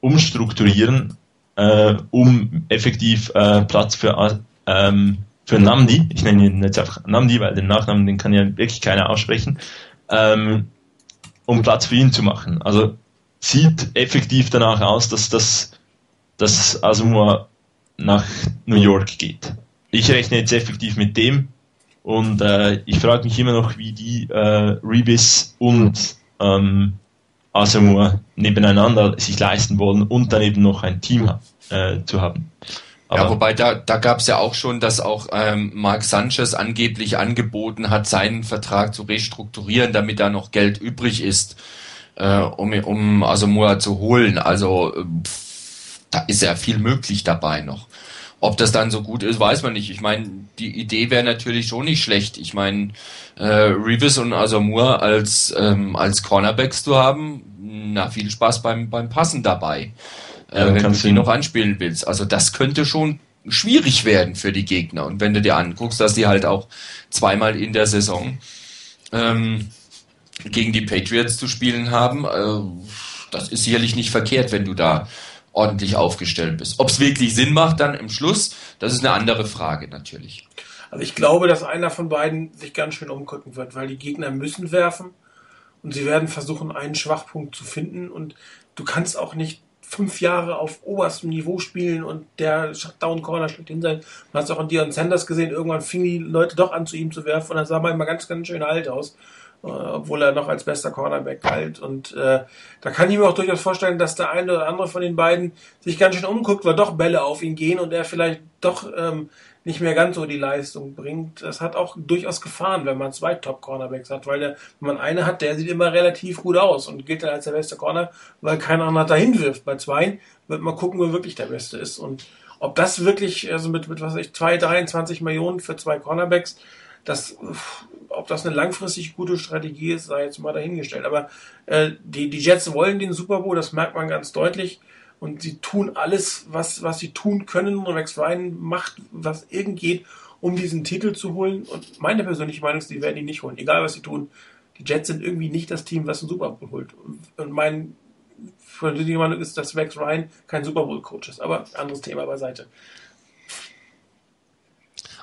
umstrukturieren, äh, um effektiv äh, Platz für, ähm, für Namdi, ich nenne ihn jetzt einfach Namdi, weil den Nachnamen, den kann ja wirklich keiner aussprechen, ähm, um Platz für ihn zu machen. Also sieht effektiv danach aus, dass das dass Asumua nach New York geht. Ich rechne jetzt effektiv mit dem, und äh, ich frage mich immer noch, wie die äh, Rebis und ähm, Asamoah nebeneinander sich leisten wollen und dann eben noch ein Team äh, zu haben. Aber ja, wobei da, da gab es ja auch schon, dass auch ähm, Mark Sanchez angeblich angeboten hat, seinen Vertrag zu restrukturieren, damit da noch Geld übrig ist, äh, um, um Asamoah zu holen. Also pff, da ist ja viel möglich dabei noch. Ob das dann so gut ist, weiß man nicht. Ich meine, die Idee wäre natürlich schon nicht schlecht. Ich meine, äh, Revis und Asamoah als, ähm, als Cornerbacks zu haben, na, viel Spaß beim, beim Passen dabei. Äh, ja, wenn du die noch anspielen willst. Also das könnte schon schwierig werden für die Gegner. Und wenn du dir anguckst, dass die halt auch zweimal in der Saison ähm, gegen die Patriots zu spielen haben, äh, das ist sicherlich nicht verkehrt, wenn du da ordentlich aufgestellt bist. Ob es wirklich Sinn macht dann im Schluss, das ist eine andere Frage natürlich. Also ich glaube, dass einer von beiden sich ganz schön umgucken wird, weil die Gegner müssen werfen und sie werden versuchen, einen Schwachpunkt zu finden und du kannst auch nicht fünf Jahre auf oberstem Niveau spielen und der Shutdown-Corner schlechthin sein. Man hat es auch an Dion Sanders gesehen, irgendwann fingen die Leute doch an, zu ihm zu werfen und dann sah man immer ganz, ganz schön alt aus. Äh, obwohl er noch als bester Cornerback galt. Und äh, da kann ich mir auch durchaus vorstellen, dass der eine oder andere von den beiden sich ganz schön umguckt, weil doch Bälle auf ihn gehen und er vielleicht doch ähm, nicht mehr ganz so die Leistung bringt. Das hat auch durchaus Gefahren, wenn man zwei Top-Cornerbacks hat, weil der, wenn man eine hat, der sieht immer relativ gut aus und gilt dann als der beste Corner, weil keiner anderer dahin wirft. Bei zwei wird man gucken, wer wirklich der Beste ist. Und ob das wirklich, also mit, mit was weiß ich, zwei, 23 Millionen für zwei Cornerbacks, das ob das eine langfristig gute Strategie ist, sei jetzt mal dahingestellt. Aber äh, die, die Jets wollen den Super Bowl, das merkt man ganz deutlich. Und sie tun alles, was, was sie tun können. Und Rex Ryan macht, was irgend geht, um diesen Titel zu holen. Und meine persönliche Meinung ist, sie werden ihn nicht holen. Egal, was sie tun. Die Jets sind irgendwie nicht das Team, was einen Super Bowl holt. Und mein persönliche Meinung ist, dass Rex Ryan kein Super Bowl Coach ist. Aber anderes Thema beiseite.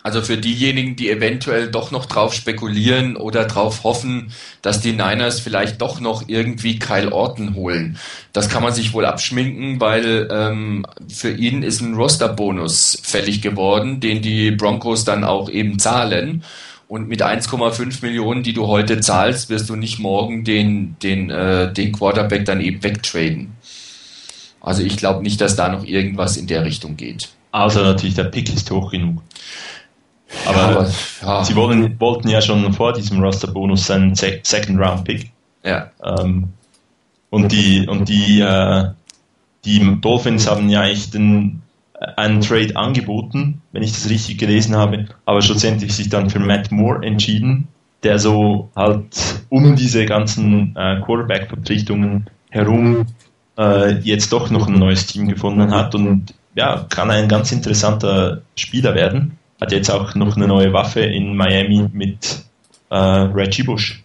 Also für diejenigen, die eventuell doch noch drauf spekulieren oder drauf hoffen, dass die Niners vielleicht doch noch irgendwie Kyle Orton holen. Das kann man sich wohl abschminken, weil ähm, für ihn ist ein Roster-Bonus fällig geworden, den die Broncos dann auch eben zahlen. Und mit 1,5 Millionen, die du heute zahlst, wirst du nicht morgen den, den, äh, den Quarterback dann eben wegtraden. Also ich glaube nicht, dass da noch irgendwas in der Richtung geht. Außer natürlich der Pick ist hoch genug. Aber, ja, aber ja. sie wollen, wollten ja schon vor diesem Roster-Bonus einen Second-Round-Pick. Ja. Ähm, und die, und die, äh, die Dolphins haben ja echt den, einen Trade angeboten, wenn ich das richtig gelesen habe, aber schlussendlich sich dann für Matt Moore entschieden, der so halt um diese ganzen äh, Quarterback-Verpflichtungen herum äh, jetzt doch noch ein neues Team gefunden hat und ja, kann ein ganz interessanter Spieler werden hat jetzt auch noch eine neue Waffe in Miami mit äh, Reggie Bush.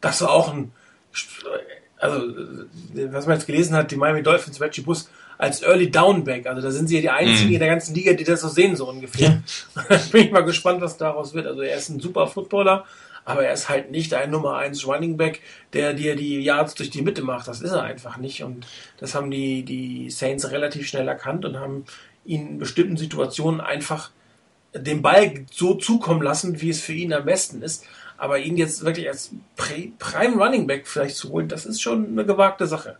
Das war auch ein, also was man jetzt gelesen hat, die Miami Dolphins, Reggie Bush als Early Downback. Also da sind sie ja die einzigen mm. in der ganzen Liga, die das so sehen, so ungefähr. Ja. Bin ich mal gespannt, was daraus wird. Also er ist ein super Footballer, aber er ist halt nicht ein Nummer 1 Running Back, der dir die Yards durch die Mitte macht. Das ist er einfach nicht. Und das haben die, die Saints relativ schnell erkannt und haben ihn in bestimmten Situationen einfach den Ball so zukommen lassen, wie es für ihn am besten ist. Aber ihn jetzt wirklich als Prime Running Back vielleicht zu holen, das ist schon eine gewagte Sache.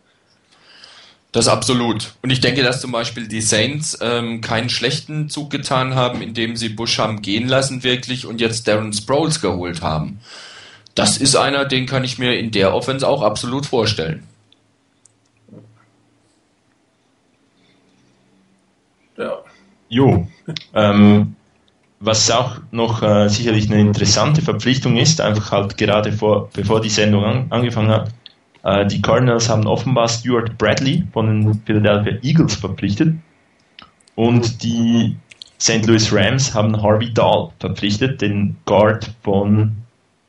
Das absolut. Und ich denke, dass zum Beispiel die Saints ähm, keinen schlechten Zug getan haben, indem sie Bush haben gehen lassen wirklich und jetzt Darren Sproles geholt haben. Das ist einer, den kann ich mir in der Offense auch absolut vorstellen. Ja. Jo. Ähm, was auch noch äh, sicherlich eine interessante Verpflichtung ist, einfach halt gerade vor, bevor die Sendung an, angefangen hat, äh, die Cardinals haben offenbar Stuart Bradley von den Philadelphia Eagles verpflichtet und die St. Louis Rams haben Harvey Dahl verpflichtet, den Guard von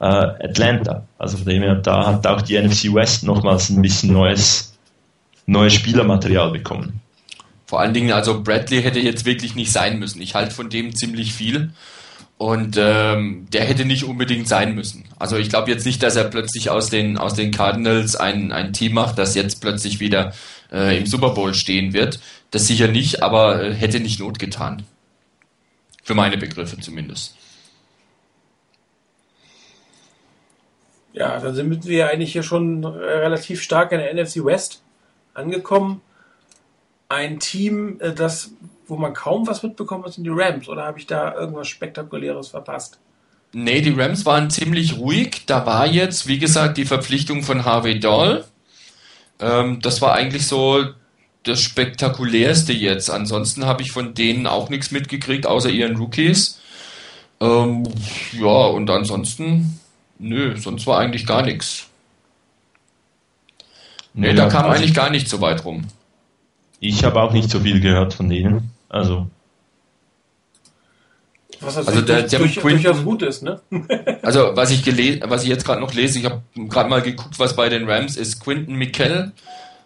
äh, Atlanta. Also von dem her, da hat auch die NFC West nochmals ein bisschen neues, neues Spielermaterial bekommen. Vor allen Dingen, also Bradley hätte jetzt wirklich nicht sein müssen. Ich halte von dem ziemlich viel. Und ähm, der hätte nicht unbedingt sein müssen. Also ich glaube jetzt nicht, dass er plötzlich aus den, aus den Cardinals ein, ein Team macht, das jetzt plötzlich wieder äh, im Super Bowl stehen wird. Das sicher nicht, aber äh, hätte nicht Not getan. Für meine Begriffe zumindest. Ja, dann sind wir eigentlich hier schon relativ stark in der NFC West angekommen ein Team, äh, das, wo man kaum was mitbekommt, das sind die Rams. Oder habe ich da irgendwas Spektakuläres verpasst? Nee, die Rams waren ziemlich ruhig. Da war jetzt, wie gesagt, die Verpflichtung von Harvey Dahl. Ähm, das war eigentlich so das Spektakulärste jetzt. Ansonsten habe ich von denen auch nichts mitgekriegt, außer ihren Rookies. Ähm, ja, und ansonsten, nö, sonst war eigentlich gar nichts. Nee, da kam eigentlich gar nicht so weit rum. Ich habe auch nicht so viel gehört von denen. Also. Was also der, der durch, durchaus gut ist, ne? also was ich gelesen, was ich jetzt gerade noch lese, ich habe gerade mal geguckt, was bei den Rams ist. Quinton Mikell,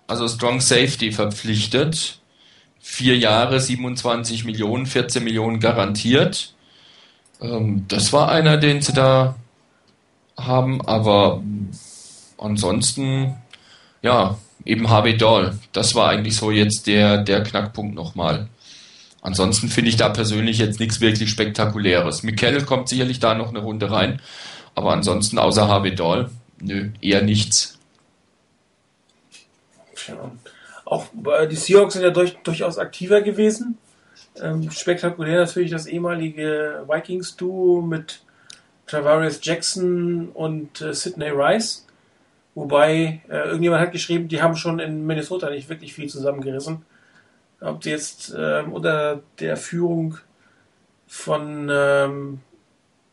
also Strong Safety verpflichtet. Vier Jahre, 27 Millionen, 14 Millionen garantiert. Ähm, das war einer, den sie da haben, aber ansonsten, ja, eben Harvey Dahl. Das war eigentlich so jetzt der, der Knackpunkt nochmal. Ansonsten finde ich da persönlich jetzt nichts wirklich Spektakuläres. Mikel kommt sicherlich da noch eine Runde rein, aber ansonsten außer Harvey Dahl, nö, eher nichts. Ja. Auch äh, die Seahawks sind ja durch, durchaus aktiver gewesen. Ähm, spektakulär natürlich das ehemalige Vikings-Duo mit Travarius Jackson und äh, Sidney Rice. Wobei, äh, irgendjemand hat geschrieben, die haben schon in Minnesota nicht wirklich viel zusammengerissen. Ob sie jetzt äh, unter der Führung von ähm,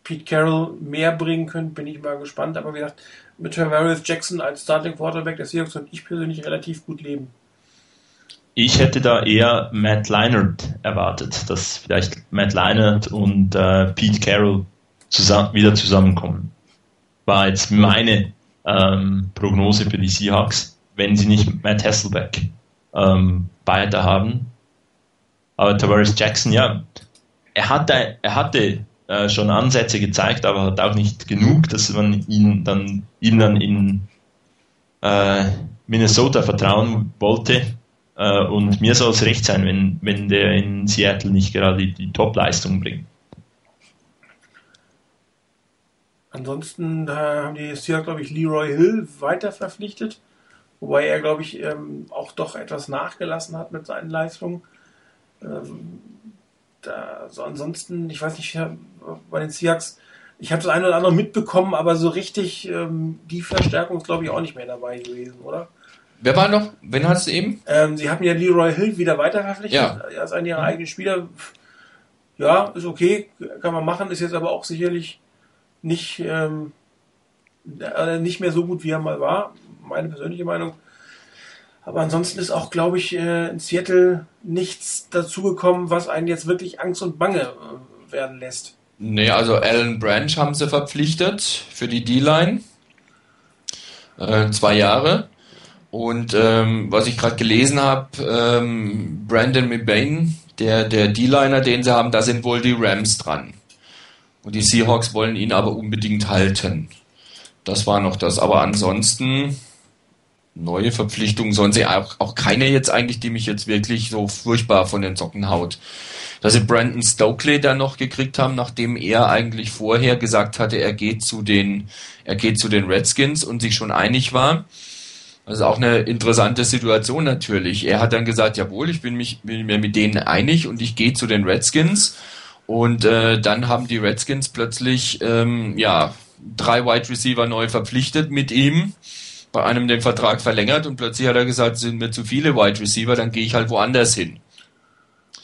Pete Carroll mehr bringen können, bin ich mal gespannt. Aber wie gesagt, mit Travarius Jackson als Starting Quarterback der Seahawks könnte ich persönlich relativ gut leben. Ich hätte da eher Matt Leinert erwartet, dass vielleicht Matt Leinert und äh, Pete Carroll zusammen, wieder zusammenkommen. War jetzt meine ähm, Prognose für die Seahawks, wenn sie nicht Matt Hasselbeck ähm, weiter haben. Aber Tavares Jackson, ja, er hatte, er hatte äh, schon Ansätze gezeigt, aber hat auch nicht genug, dass man ihn dann, ihm dann in äh, Minnesota vertrauen wollte. Äh, und mir soll es recht sein, wenn, wenn der in Seattle nicht gerade die, die Top-Leistung bringt. Ansonsten äh, haben die Seahawks, glaube ich, Leroy Hill weiter verpflichtet, wobei er, glaube ich, ähm, auch doch etwas nachgelassen hat mit seinen Leistungen. Ähm, da, so ansonsten, ich weiß nicht, bei den Seahawks, ich habe das eine oder andere mitbekommen, aber so richtig ähm, die Verstärkung ist, glaube ich, auch nicht mehr dabei gewesen, oder? Wer war noch? Wen hast du eben? Ähm, sie haben ja Leroy Hill wieder weiter verpflichtet Ja. als einen ihrer eigenen Spieler. Ja, ist okay, kann man machen, ist jetzt aber auch sicherlich nicht, ähm, äh, nicht mehr so gut, wie er mal war, meine persönliche Meinung. Aber ansonsten ist auch, glaube ich, äh, in Seattle nichts dazugekommen, was einen jetzt wirklich Angst und Bange äh, werden lässt. Nee, also Alan Branch haben sie verpflichtet für die D-Line. Äh, zwei Jahre. Und ähm, was ich gerade gelesen habe, ähm, Brandon McBain, der, der D-Liner, den sie haben, da sind wohl die Rams dran. Und die Seahawks wollen ihn aber unbedingt halten. Das war noch das. Aber ansonsten, neue Verpflichtungen sie auch, auch keine jetzt eigentlich, die mich jetzt wirklich so furchtbar von den Socken haut. Dass sie Brandon Stokely dann noch gekriegt haben, nachdem er eigentlich vorher gesagt hatte, er geht zu den, er geht zu den Redskins und sich schon einig war. Das ist auch eine interessante Situation natürlich. Er hat dann gesagt, jawohl, ich bin, mich, bin mir mit denen einig und ich gehe zu den Redskins. Und äh, dann haben die Redskins plötzlich ähm, ja drei Wide Receiver neu verpflichtet mit ihm, bei einem den Vertrag verlängert und plötzlich hat er gesagt, sind mir zu viele Wide Receiver, dann gehe ich halt woanders hin.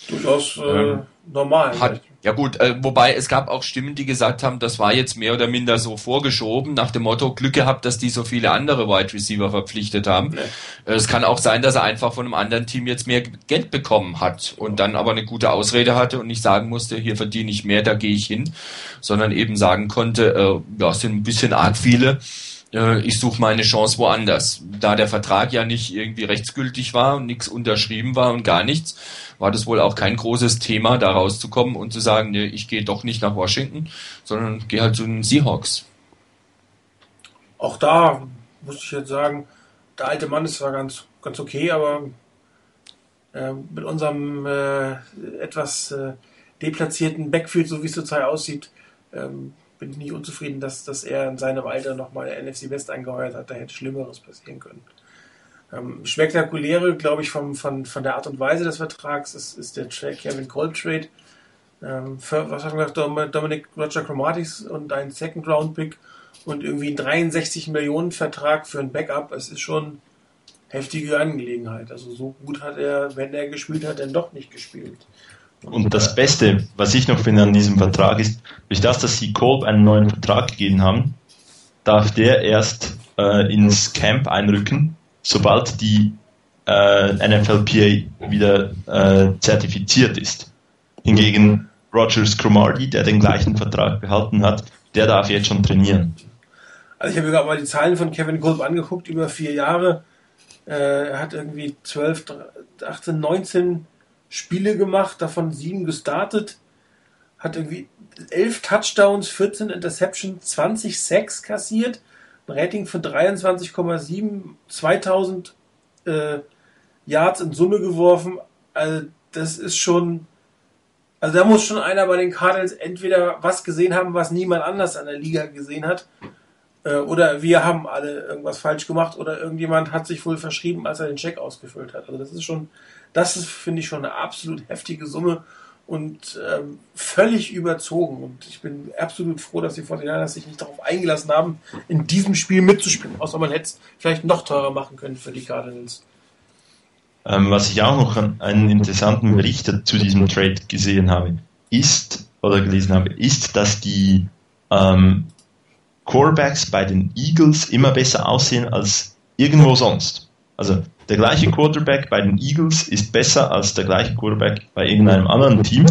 Durchaus äh, Ähm, normal. Hat, ja gut, äh, wobei es gab auch Stimmen, die gesagt haben, das war jetzt mehr oder minder so vorgeschoben, nach dem Motto, Glück gehabt, dass die so viele andere Wide Receiver verpflichtet haben. Nee. Äh, Es kann auch sein, dass er einfach von einem anderen Team jetzt mehr Geld bekommen hat und dann aber eine gute Ausrede hatte und nicht sagen musste, hier verdiene ich mehr, da gehe ich hin, sondern eben sagen konnte, äh, ja, es sind ein bisschen arg viele, äh, ich suche meine Chance woanders. Da der Vertrag ja nicht irgendwie rechtsgültig war und nichts unterschrieben war und gar nichts, war das wohl auch kein großes Thema, da rauszukommen und zu sagen, nee, ich gehe doch nicht nach Washington, sondern gehe halt zu den Seahawks. Auch da muss ich jetzt sagen, der alte Mann ist zwar ganz, ganz okay, aber äh, mit unserem äh, etwas äh, deplatzierten Backfield, so wie es zurzeit aussieht, ähm, bin ich nicht unzufrieden, dass, dass er in seinem Alter nochmal NFC West angeheuert hat. Da hätte Schlimmeres passieren können. Ähm, spektakuläre, glaube ich, vom, von, von der Art und Weise des Vertrags ist, ist der Trade, Kevin Cole Trade. Ähm, was haben wir gesagt, Dom- Dominic Roger Chromatis und ein Second Round Pick und irgendwie ein 63 Millionen Vertrag für ein Backup. Es ist schon heftige Angelegenheit. Also so gut hat er, wenn er gespielt hat, dann doch nicht gespielt. Und das Beste, was ich noch finde an diesem Vertrag ist, durch das, dass sie Kolb einen neuen Vertrag gegeben haben, darf der erst äh, ins Camp einrücken, sobald die äh, NFLPA wieder äh, zertifiziert ist. Hingegen Rogers Cromartie, der den gleichen Vertrag behalten hat, der darf jetzt schon trainieren. Also ich habe mir gerade mal die Zahlen von Kevin Kolb angeguckt über vier Jahre. Äh, er hat irgendwie 12, 18, 19 Spiele gemacht, davon sieben gestartet. Hat irgendwie 11 Touchdowns, 14 Interceptions, 20 Sacks kassiert. Ein Rating von 23,7, 2000 äh, Yards in Summe geworfen. Also das ist schon... Also da muss schon einer bei den Cardinals entweder was gesehen haben, was niemand anders an der Liga gesehen hat, äh, oder wir haben alle irgendwas falsch gemacht oder irgendjemand hat sich wohl verschrieben, als er den Check ausgefüllt hat. Also das ist schon, das ist, finde ich, schon eine absolut heftige Summe und ähm, völlig überzogen. Und ich bin absolut froh, dass die 49ers sich nicht darauf eingelassen haben, in diesem Spiel mitzuspielen. Außer man hätte es vielleicht noch teurer machen können für die Cardinals. Ähm, was ich auch noch an einen interessanten Bericht zu diesem Trade gesehen habe, ist, oder gelesen habe, ist, dass die ähm, Quarterbacks bei den Eagles immer besser aussehen als irgendwo sonst. Also der gleiche Quarterback bei den Eagles ist besser als der gleiche Quarterback bei irgendeinem anderen Team.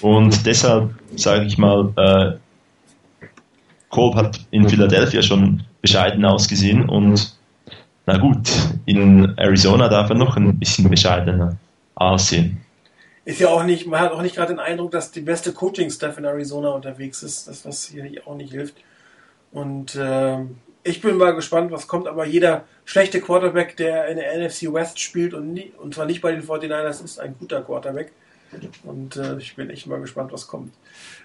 Und deshalb sage ich mal, äh, Kolb hat in Philadelphia schon bescheiden ausgesehen und na gut, in Arizona darf er noch ein bisschen bescheidener aussehen. Ist ja auch nicht, man hat auch nicht gerade den Eindruck, dass die beste Coaching-Staff in Arizona unterwegs ist, das was hier auch nicht hilft. Und äh, ich bin mal gespannt, was kommt, aber jeder schlechte Quarterback, der in der NFC West spielt und, nie, und zwar nicht bei den 49ers, ist ein guter Quarterback. Und äh, ich bin echt mal gespannt, was kommt.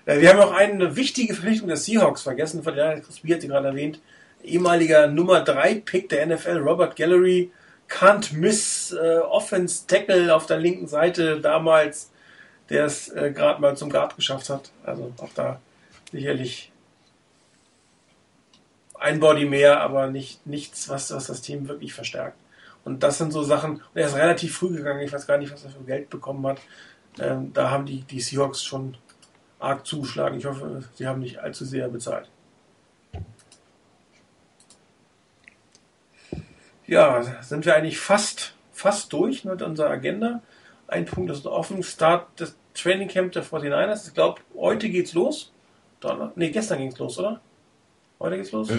Äh, wir haben auch eine wichtige Verpflichtung der Seahawks vergessen, von der Chris hat sie gerade erwähnt. Ehemaliger Nummer 3 Pick der NFL, Robert Gallery, can't miss äh, Offense Tackle auf der linken Seite damals, der es äh, gerade mal zum Guard geschafft hat. Also auch da sicherlich ein Body mehr, aber nicht, nichts, was, was das Team wirklich verstärkt. Und das sind so Sachen, und er ist relativ früh gegangen, ich weiß gar nicht, was er für Geld bekommen hat. Ähm, da haben die, die Seahawks schon arg zugeschlagen. Ich hoffe, sie haben nicht allzu sehr bezahlt. Ja, sind wir eigentlich fast, fast durch mit unserer Agenda. Ein Punkt ist offen. Start des Training Camp der 49ers. Ich glaube, heute geht's los. Donner nee, gestern ging's los, oder? Heute geht's los? Äh,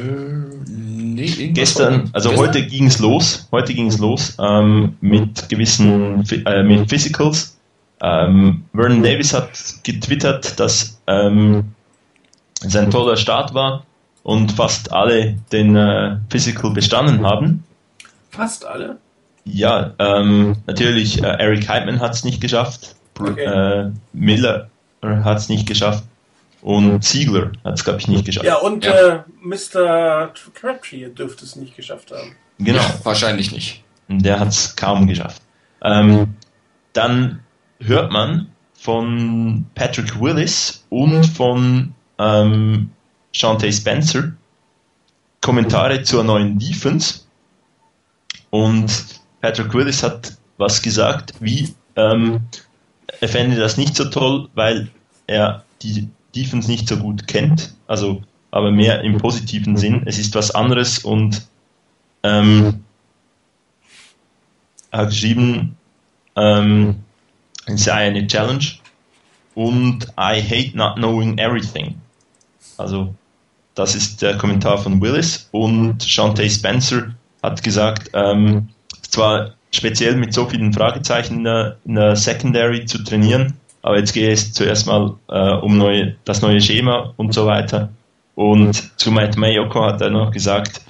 nee, Gestern, also gestern? heute ging es los. Heute ging es los ähm, mit gewissen äh, mit Physicals. Ähm, Vernon Davis hat getwittert, dass ähm, es ein toller Start war und fast alle den äh, Physical bestanden haben. Fast alle? Ja, ähm, natürlich äh, Eric Heitman hat es nicht geschafft. Okay. Äh, Miller hat es nicht geschafft. Und Ziegler hat es, glaube ich, nicht geschafft. Ja, und ja. Äh, Mr. Crabtree dürfte es nicht geschafft haben. Genau. Ja, wahrscheinlich nicht. Der hat es kaum geschafft. Ähm, dann hört man von Patrick Willis und von ähm, Shante Spencer Kommentare zur neuen Defense. Und Patrick Willis hat was gesagt, wie ähm, er fände das nicht so toll, weil er die Defense nicht so gut kennt, also aber mehr im positiven Sinn. Es ist was anderes und ähm, hat geschrieben, ähm, es sei eine Challenge und I hate not knowing everything. Also das ist der Kommentar von Willis und Shante Spencer hat gesagt, ähm, zwar speziell mit so vielen Fragezeichen in der, in der Secondary zu trainieren, aber jetzt gehe es zuerst mal äh, um neue, das neue Schema und so weiter. Und zu Matt Mayoko hat er noch gesagt,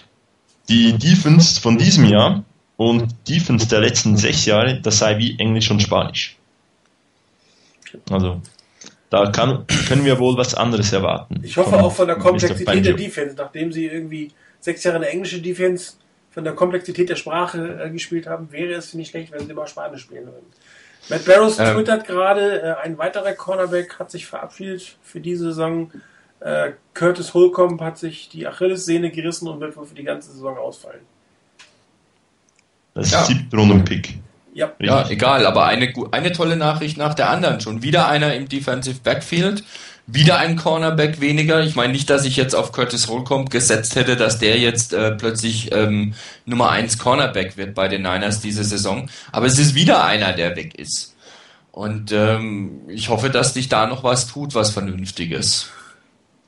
die Defense von diesem Jahr und Defense der letzten sechs Jahre, das sei wie Englisch und Spanisch. Also, da kann, können wir wohl was anderes erwarten. Ich hoffe auch von der Komplexität der Defense, nachdem sie irgendwie sechs Jahre eine englische Defense von der Komplexität der Sprache äh, gespielt haben, wäre es nicht schlecht, wenn sie mal Spanisch spielen würden. Matt Barrows ähm, twittert gerade, äh, ein weiterer Cornerback hat sich verabschiedet für diese Saison. Äh, Curtis Holcomb hat sich die Achillessehne gerissen und wird wohl für die ganze Saison ausfallen. Das ist ja. siebte Runden-Pick. Ja. ja, egal, aber eine, eine tolle Nachricht nach der anderen. Schon wieder einer im Defensive Backfield. Wieder ein Cornerback weniger. Ich meine nicht, dass ich jetzt auf Curtis Holcomb gesetzt hätte, dass der jetzt äh, plötzlich ähm, Nummer 1 Cornerback wird bei den Niners diese Saison. Aber es ist wieder einer, der weg ist. Und ähm, ich hoffe, dass sich da noch was tut, was Vernünftiges.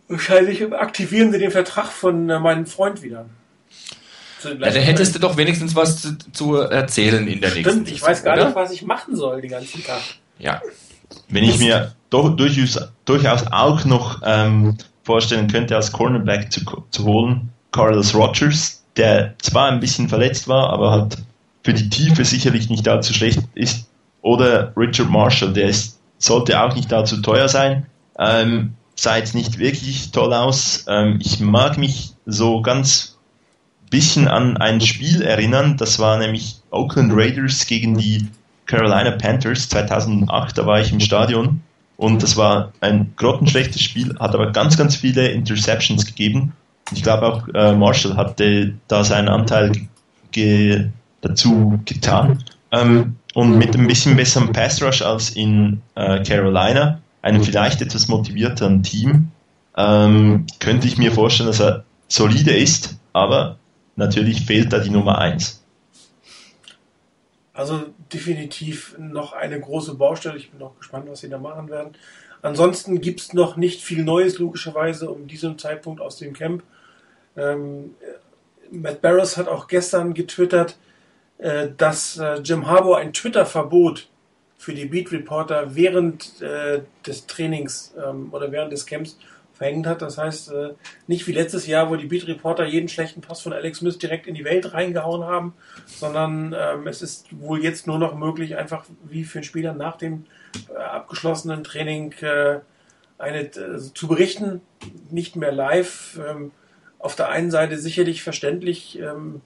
Wahrscheinlich aktivieren sie den Vertrag von äh, meinem Freund wieder. Ja, da hättest du doch wenigstens was zu, zu erzählen in der Stimmt, nächsten Stimmt, ich weiß gar oder? nicht, was ich machen soll den ganzen Tag. Ja. Wenn ich mir doch, durchaus, durchaus auch noch ähm, vorstellen könnte, als Cornerback zu, zu holen, Carlos Rogers, der zwar ein bisschen verletzt war, aber halt für die Tiefe sicherlich nicht allzu schlecht ist, oder Richard Marshall, der ist, sollte auch nicht allzu teuer sein, ähm, sah jetzt nicht wirklich toll aus. Ähm, ich mag mich so ganz bisschen an ein Spiel erinnern, das war nämlich Oakland Raiders gegen die Carolina Panthers. 2008, da war ich im Stadion und das war ein grottenschlechtes Spiel, hat aber ganz, ganz viele Interceptions gegeben. Ich glaube auch äh, Marshall hatte da seinen Anteil ge dazu getan. Ähm, und mit ein bisschen besserem Pass Rush als in äh, Carolina, einem vielleicht etwas motivierteren Team, ähm, könnte ich mir vorstellen, dass er solide ist, aber natürlich fehlt da die Nummer 1. Also definitiv noch eine große Baustelle. Ich bin auch gespannt, was sie da machen werden. Ansonsten gibt es noch nicht viel Neues, logischerweise, um diesen Zeitpunkt aus dem Camp. Ähm, Matt Barrows hat auch gestern getwittert, äh, dass äh, Jim Harbour ein Twitter-Verbot für die Beat Reporter während äh, des Trainings ähm, oder während des Camps verhängt hat. Das heißt, äh, nicht wie letztes Jahr, wo die Beat Reporter jeden schlechten Pass von Alex Smith direkt in die Welt reingehauen haben, sondern ähm, es ist wohl jetzt nur noch möglich, einfach wie für einen Spieler nach dem äh, abgeschlossenen Training äh, eine, zu berichten, nicht mehr live. Ähm, auf der einen Seite sicherlich verständlich, ähm,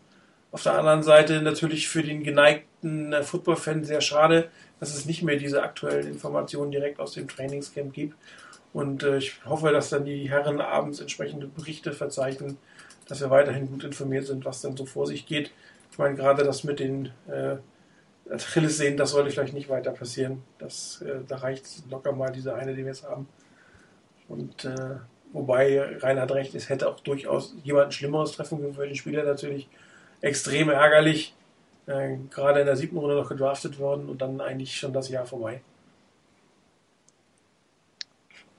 auf der anderen Seite natürlich für den geneigten Football-Fan sehr schade, dass es nicht mehr diese aktuellen Informationen direkt aus dem Trainingscamp gibt. Und äh, ich hoffe, dass dann die Herren abends entsprechende Berichte verzeichnen, dass wir weiterhin gut informiert sind, was dann so vor sich geht. Ich meine, gerade das mit den äh, Achillessehnen, das sollte vielleicht nicht weiter passieren. Das, äh, da reicht locker mal diese eine, die wir jetzt haben. Und äh, wobei Reinhard recht, es hätte auch durchaus jemanden Schlimmeres treffen können für den Spieler natürlich extrem ärgerlich. Äh, gerade in der siebten Runde noch gedraftet worden und dann eigentlich schon das Jahr vorbei.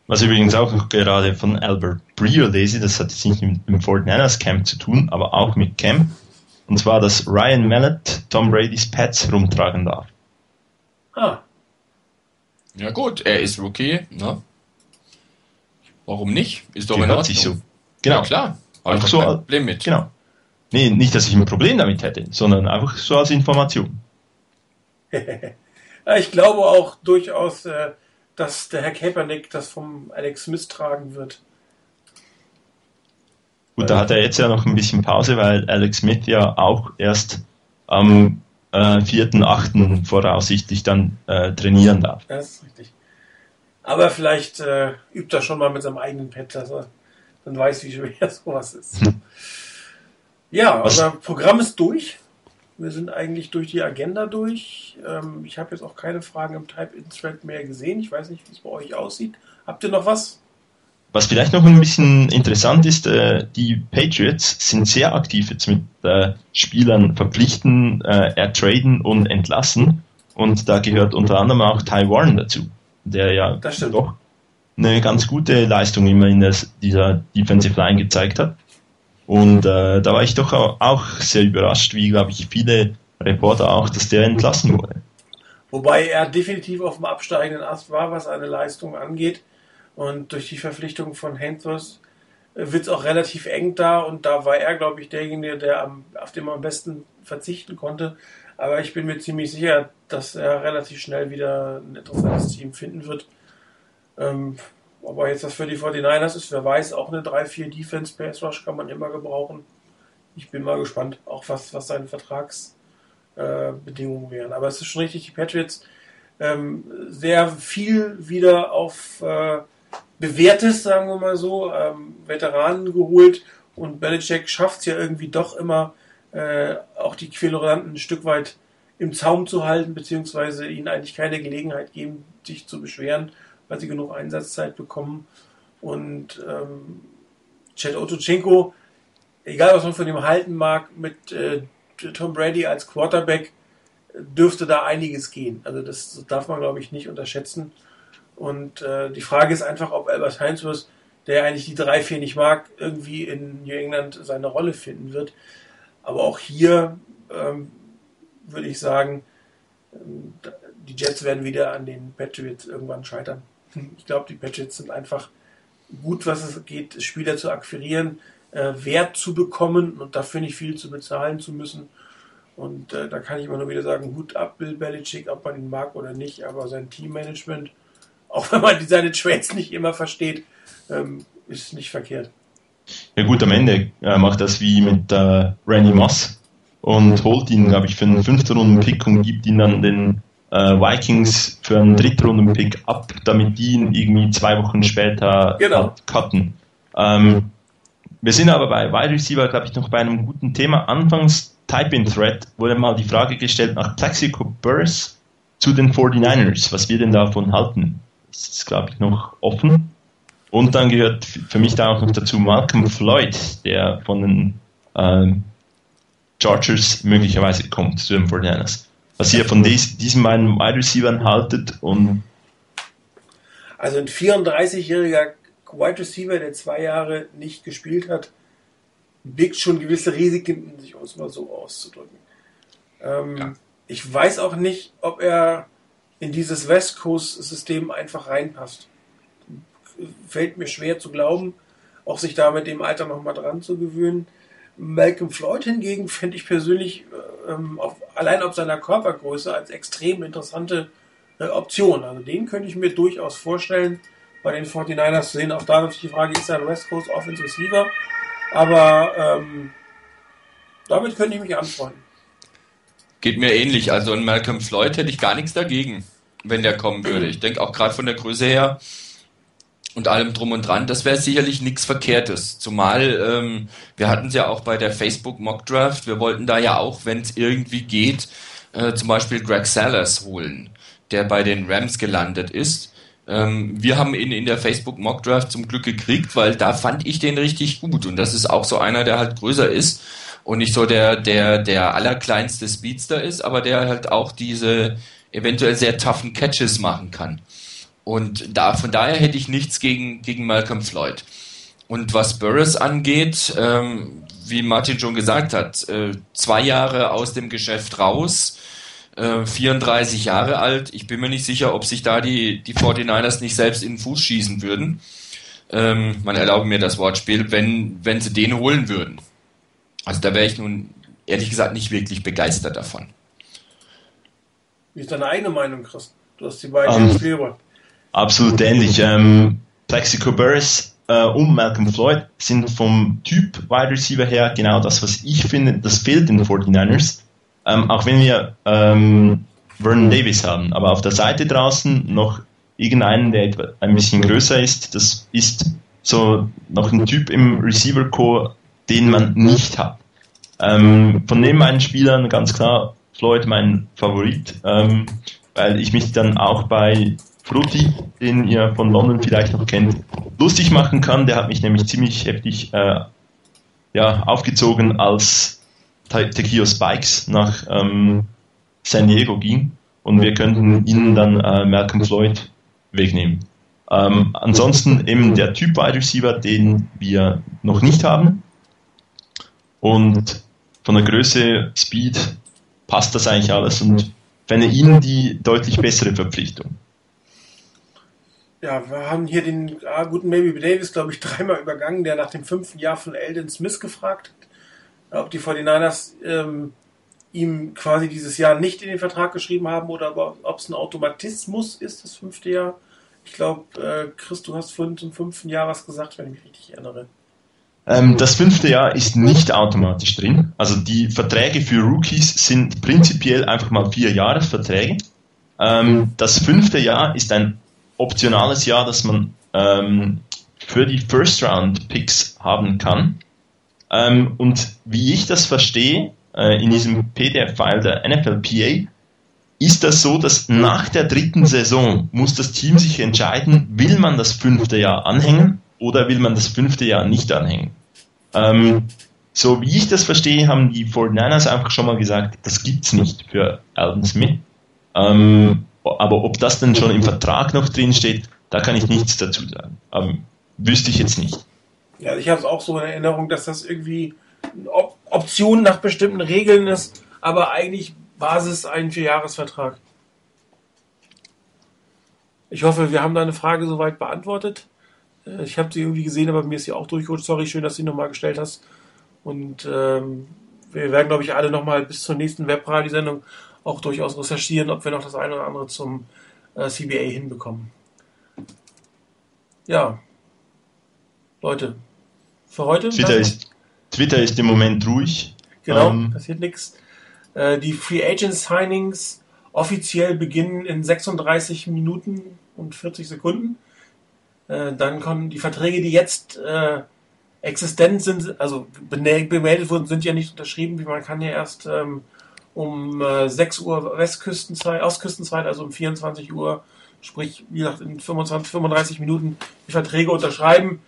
Was übrigens auch noch gerade von Albert Breer lese, das hat jetzt nicht mit dem 49ers Camp zu tun, aber auch mit Camp. Und zwar, dass Ryan Mallett Tom Brady's Pets rumtragen darf. Ah. Ja gut, er ist Rookie, ne? Warum nicht? Ist doch Gehört in Ordnung. Sich so. Genau. Ja, klar. Habe ich so, kein Problem mit. Genau. Nee, nicht, dass ich ein Problem damit hätte, sondern einfach so als Information. ich glaube auch durchaus, äh, dass der Herr Kaepernick das vom Alex Smith tragen wird. Gut, da hat er jetzt ja noch ein bisschen Pause, weil Alex Smith ja auch erst am äh, 4.8. voraussichtlich dann äh, trainieren darf. Das ist richtig. Aber vielleicht äh, übt er schon mal mit seinem eigenen Pad, dass er dann weiß, wie schwer sowas ist. Hm. Ja, unser Programm ist durch. Wir sind eigentlich durch die Agenda durch. Ähm, ich habe jetzt auch keine Fragen im Type-In-Thread mehr gesehen. Ich weiß nicht, wie es bei euch aussieht. Habt ihr noch was? Was vielleicht noch ein bisschen interessant ist, äh, die Patriots sind sehr aktiv jetzt mit äh, Spielern verpflichten, äh, ertraden und entlassen. Und da gehört unter anderem auch Ty Warren dazu, der ja doch eine ganz gute Leistung immer in das, dieser Defensive Line gezeigt hat. Und äh, da war ich doch auch sehr überrascht, wie, glaube ich, viele Reporter auch, dass der entlassen wurde. Wobei er definitiv auf dem absteigenden Ast war, was eine Leistung angeht. Und durch die Verpflichtung von Handlers äh, wird es auch relativ eng da. Und da war er, glaube ich, derjenige, der am, auf dem man am besten verzichten konnte. Aber ich bin mir ziemlich sicher, dass er relativ schnell wieder ein interessantes Team finden wird. Ähm, aber jetzt das für die 49ers ist, wer weiß, auch eine 3-4 Defense Pass Rush kann man immer gebrauchen. Ich bin mal gespannt, auch was, was seine Vertragsbedingungen äh, wären. Aber es ist schon richtig, die Patriots ähm, sehr viel wieder auf äh, bewährtes, sagen wir mal so, ähm, Veteranen geholt und Belichick schafft es ja irgendwie doch immer, äh, auch die Querulanten ein Stück weit im Zaum zu halten, beziehungsweise ihnen eigentlich keine Gelegenheit geben, sich zu beschweren weil sie genug Einsatzzeit bekommen. Und ähm, Chad Otochenko, egal was man von ihm halten mag, mit äh, Tom Brady als Quarterback dürfte da einiges gehen. Also das darf man, glaube ich, nicht unterschätzen. Und äh, die Frage ist einfach, ob Albert Heinz, der eigentlich die 3-4 nicht mag, irgendwie in New England seine Rolle finden wird. Aber auch hier ähm, würde ich sagen, ähm, die Jets werden wieder an den Patriots irgendwann scheitern. Ich glaube, die Patriots sind einfach gut, was es geht, Spieler zu akquirieren, äh, Wert zu bekommen und dafür nicht viel zu bezahlen zu müssen. Und äh, da kann ich immer nur wieder sagen, Hut ab, Bill Belichick, ob man ihn mag oder nicht, aber sein Teammanagement, auch wenn man seine Trades nicht immer versteht, ähm, ist nicht verkehrt. Ja gut, am Ende äh, macht das wie mit äh, Randy Moss und holt ihn, glaube ich, für einen fünften Runden Pick und gibt ihn dann den Vikings für einen Drittrunden-Pick ab, damit die ihn irgendwie zwei Wochen später genau. cutten. Ähm, wir sind aber bei Wide Receiver, glaube ich, noch bei einem guten Thema. Anfangs Type-in-Thread wurde mal die Frage gestellt nach Plexico Burrs zu den 49ers, was wir denn davon halten. Das ist, glaube ich, noch offen. Und dann gehört für mich da auch noch dazu Malcolm Floyd, der von den ähm, Chargers möglicherweise kommt zu den 49ers. Was ihr von dies, diesen beiden Wide Receivers haltet und also ein 34-jähriger Wide Receiver, der zwei Jahre nicht gespielt hat, birgt schon gewisse Risiken in sich, um es mal so auszudrücken. Ähm, ja. Ich weiß auch nicht, ob er in dieses West Coast-System einfach reinpasst. Fällt mir schwer zu glauben, auch sich da mit dem Alter nochmal dran zu gewöhnen. Malcolm Floyd hingegen fände ich persönlich ähm, auf, allein auf seiner Körpergröße als extrem interessante äh, Option. Also den könnte ich mir durchaus vorstellen, bei den 49ers zu sehen. Auch da natürlich die Frage, ist er ein West Coast Offensive Receiver? Aber ähm, damit könnte ich mich anfreunden. Geht mir ähnlich. Also ein Malcolm Floyd hätte ich gar nichts dagegen, wenn der kommen würde. Ich denke auch gerade von der Größe her und allem drum und dran, das wäre sicherlich nichts Verkehrtes. Zumal ähm, wir hatten es ja auch bei der Facebook Mock Draft. Wir wollten da ja auch, wenn es irgendwie geht, äh, zum Beispiel Greg Sellers holen, der bei den Rams gelandet ist. Ähm, wir haben ihn in der Facebook Mock Draft zum Glück gekriegt, weil da fand ich den richtig gut. Und das ist auch so einer, der halt größer ist und nicht so der, der, der allerkleinste Speedster ist, aber der halt auch diese eventuell sehr toughen Catches machen kann. Und da, von daher hätte ich nichts gegen, gegen Malcolm Floyd. Und was Burris angeht, ähm, wie Martin schon gesagt hat, äh, zwei Jahre aus dem Geschäft raus, 34 äh, Jahre alt. Ich bin mir nicht sicher, ob sich da die, die 49ers nicht selbst in den Fuß schießen würden. Ähm, man erlaube mir das Wortspiel, wenn, wenn sie den holen würden. Also da wäre ich nun ehrlich gesagt nicht wirklich begeistert davon. Wie ist deine eigene Meinung, Chris? Du hast die beiden um, ähm, Spielball. Absolut ähnlich. Ähm, Plexico Burris äh, und Malcolm Floyd sind vom Typ Wide Receiver her genau das, was ich finde, das fehlt den 49ers. Ähm, auch wenn wir ähm, Vernon Davis haben, aber auf der Seite draußen noch irgendeinen, der etwa ein bisschen größer ist, das ist so noch ein Typ im Receiver Core, den man nicht hat. Ähm, von den beiden Spielern ganz klar Floyd mein Favorit, ähm, weil ich mich dann auch bei Frutti, den ihr von London vielleicht noch kennt, lustig machen kann. Der hat mich nämlich ziemlich heftig äh, ja, aufgezogen, als Tequio Spikes nach ähm, San Diego ging und wir könnten ihnen dann äh, Malcolm Floyd wegnehmen. Ähm, ansonsten eben der Typ Wide Receiver, den wir noch nicht haben. Und von der Größe, Speed passt das eigentlich alles und fände ihnen die deutlich bessere Verpflichtung. Ja, wir haben hier den ah, guten Baby Davis, glaube ich, dreimal übergangen, der nach dem fünften Jahr von Eldon Smith gefragt hat, ob die 49ers ähm, ihm quasi dieses Jahr nicht in den Vertrag geschrieben haben oder ob es ein Automatismus ist, das fünfte Jahr. Ich glaube, äh, Chris, du hast vorhin zum fünften Jahr was gesagt, wenn ich mich richtig erinnere. Ähm, das fünfte Jahr ist nicht automatisch drin. Also die Verträge für Rookies sind prinzipiell einfach mal vier Jahresverträge. Ähm, das fünfte Jahr ist ein optionales Jahr, das man ähm, für die First Round Picks haben kann. Ähm, und wie ich das verstehe, äh, in diesem PDF-File der NFLPA, ist das so, dass nach der dritten Saison muss das Team sich entscheiden, will man das fünfte Jahr anhängen oder will man das fünfte Jahr nicht anhängen. Ähm, so wie ich das verstehe, haben die 49ers einfach schon mal gesagt, das gibt's nicht für Alden Smith. Ähm, aber ob das denn schon im Vertrag noch drin steht, da kann ich nichts dazu sagen. Ähm, wüsste ich jetzt nicht. Ja, ich habe es auch so in Erinnerung, dass das irgendwie Op Option nach bestimmten Regeln ist, aber eigentlich Basis ein Vierjahresvertrag. Ich hoffe, wir haben deine Frage soweit beantwortet. Äh, ich habe sie irgendwie gesehen, aber mir ist sie auch durchgerutscht. Sorry, schön, dass du sie nochmal gestellt hast. Und ähm, wir werden, glaube ich, alle nochmal bis zur nächsten Webradio-Sendung auch durchaus recherchieren, ob wir noch das eine oder andere zum äh, CBA hinbekommen. Ja, Leute, für heute. Twitter ist, Twitter ist im Moment ruhig. Genau, ähm, passiert nichts. Äh, die Free Agent Signings offiziell beginnen in 36 Minuten und 40 Sekunden. Äh, dann kommen die Verträge, die jetzt äh, existent sind, also bemeldet wurden, sind ja nicht unterschrieben. Man kann ja erst ähm, um äh, 6 Uhr Westküstenzeit, Ostküstenzeit, also um 24 Uhr, sprich, wie gesagt, in 25, 35 Minuten die Verträge unterschreiben.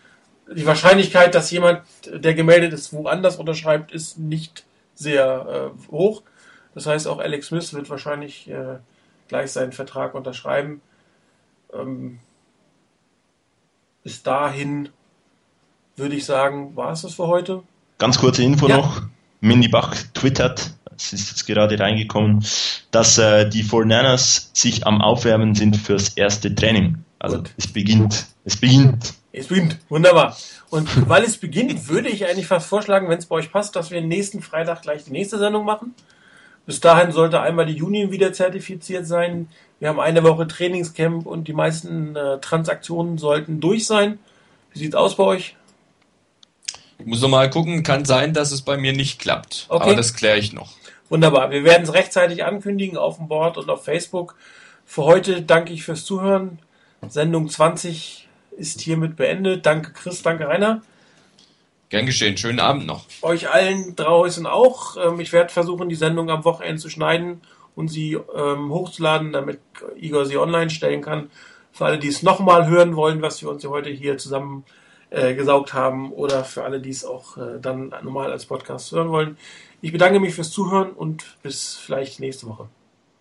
Die Wahrscheinlichkeit, dass jemand, der gemeldet ist, woanders unterschreibt, ist nicht sehr äh, hoch. Das heißt, auch Alex Smith wird wahrscheinlich äh, gleich seinen Vertrag unterschreiben. Ähm, bis dahin würde ich sagen, war es das für heute. Ganz kurze Info ja. noch. Mindy Bach twittert, es ist jetzt gerade reingekommen, dass äh, die Fornanas sich am Aufwärmen sind fürs erste Training. Also Gut. es beginnt. Es beginnt. Es beginnt. Wunderbar. Und weil es beginnt, würde ich eigentlich fast vorschlagen, wenn es bei euch passt, dass wir nächsten Freitag gleich die nächste Sendung machen. Bis dahin sollte einmal die Union wieder zertifiziert sein. Wir haben eine Woche Trainingscamp und die meisten äh, Transaktionen sollten durch sein. Wie sieht's aus bei euch? Ich muss noch mal gucken. Kann sein, dass es bei mir nicht klappt. Okay. Aber das kläre ich noch. Wunderbar. Wir werden es rechtzeitig ankündigen auf dem Board und auf Facebook. Für heute danke ich fürs Zuhören. Sendung 20 ist hiermit beendet. Danke Chris, danke Rainer. Gern geschehen. Schönen Abend noch. Euch allen draußen auch. Ähm, ich werde versuchen, die Sendung am Wochenende zu schneiden und sie ähm, hochzuladen, damit Igor sie online stellen kann. Für alle, die es nochmal hören wollen, was wir uns heute hier zusammen äh, gesaugt haben oder für alle, die es auch äh, dann normal als Podcast hören wollen. Ich bedanke mich fürs Zuhören und bis vielleicht nächste Woche.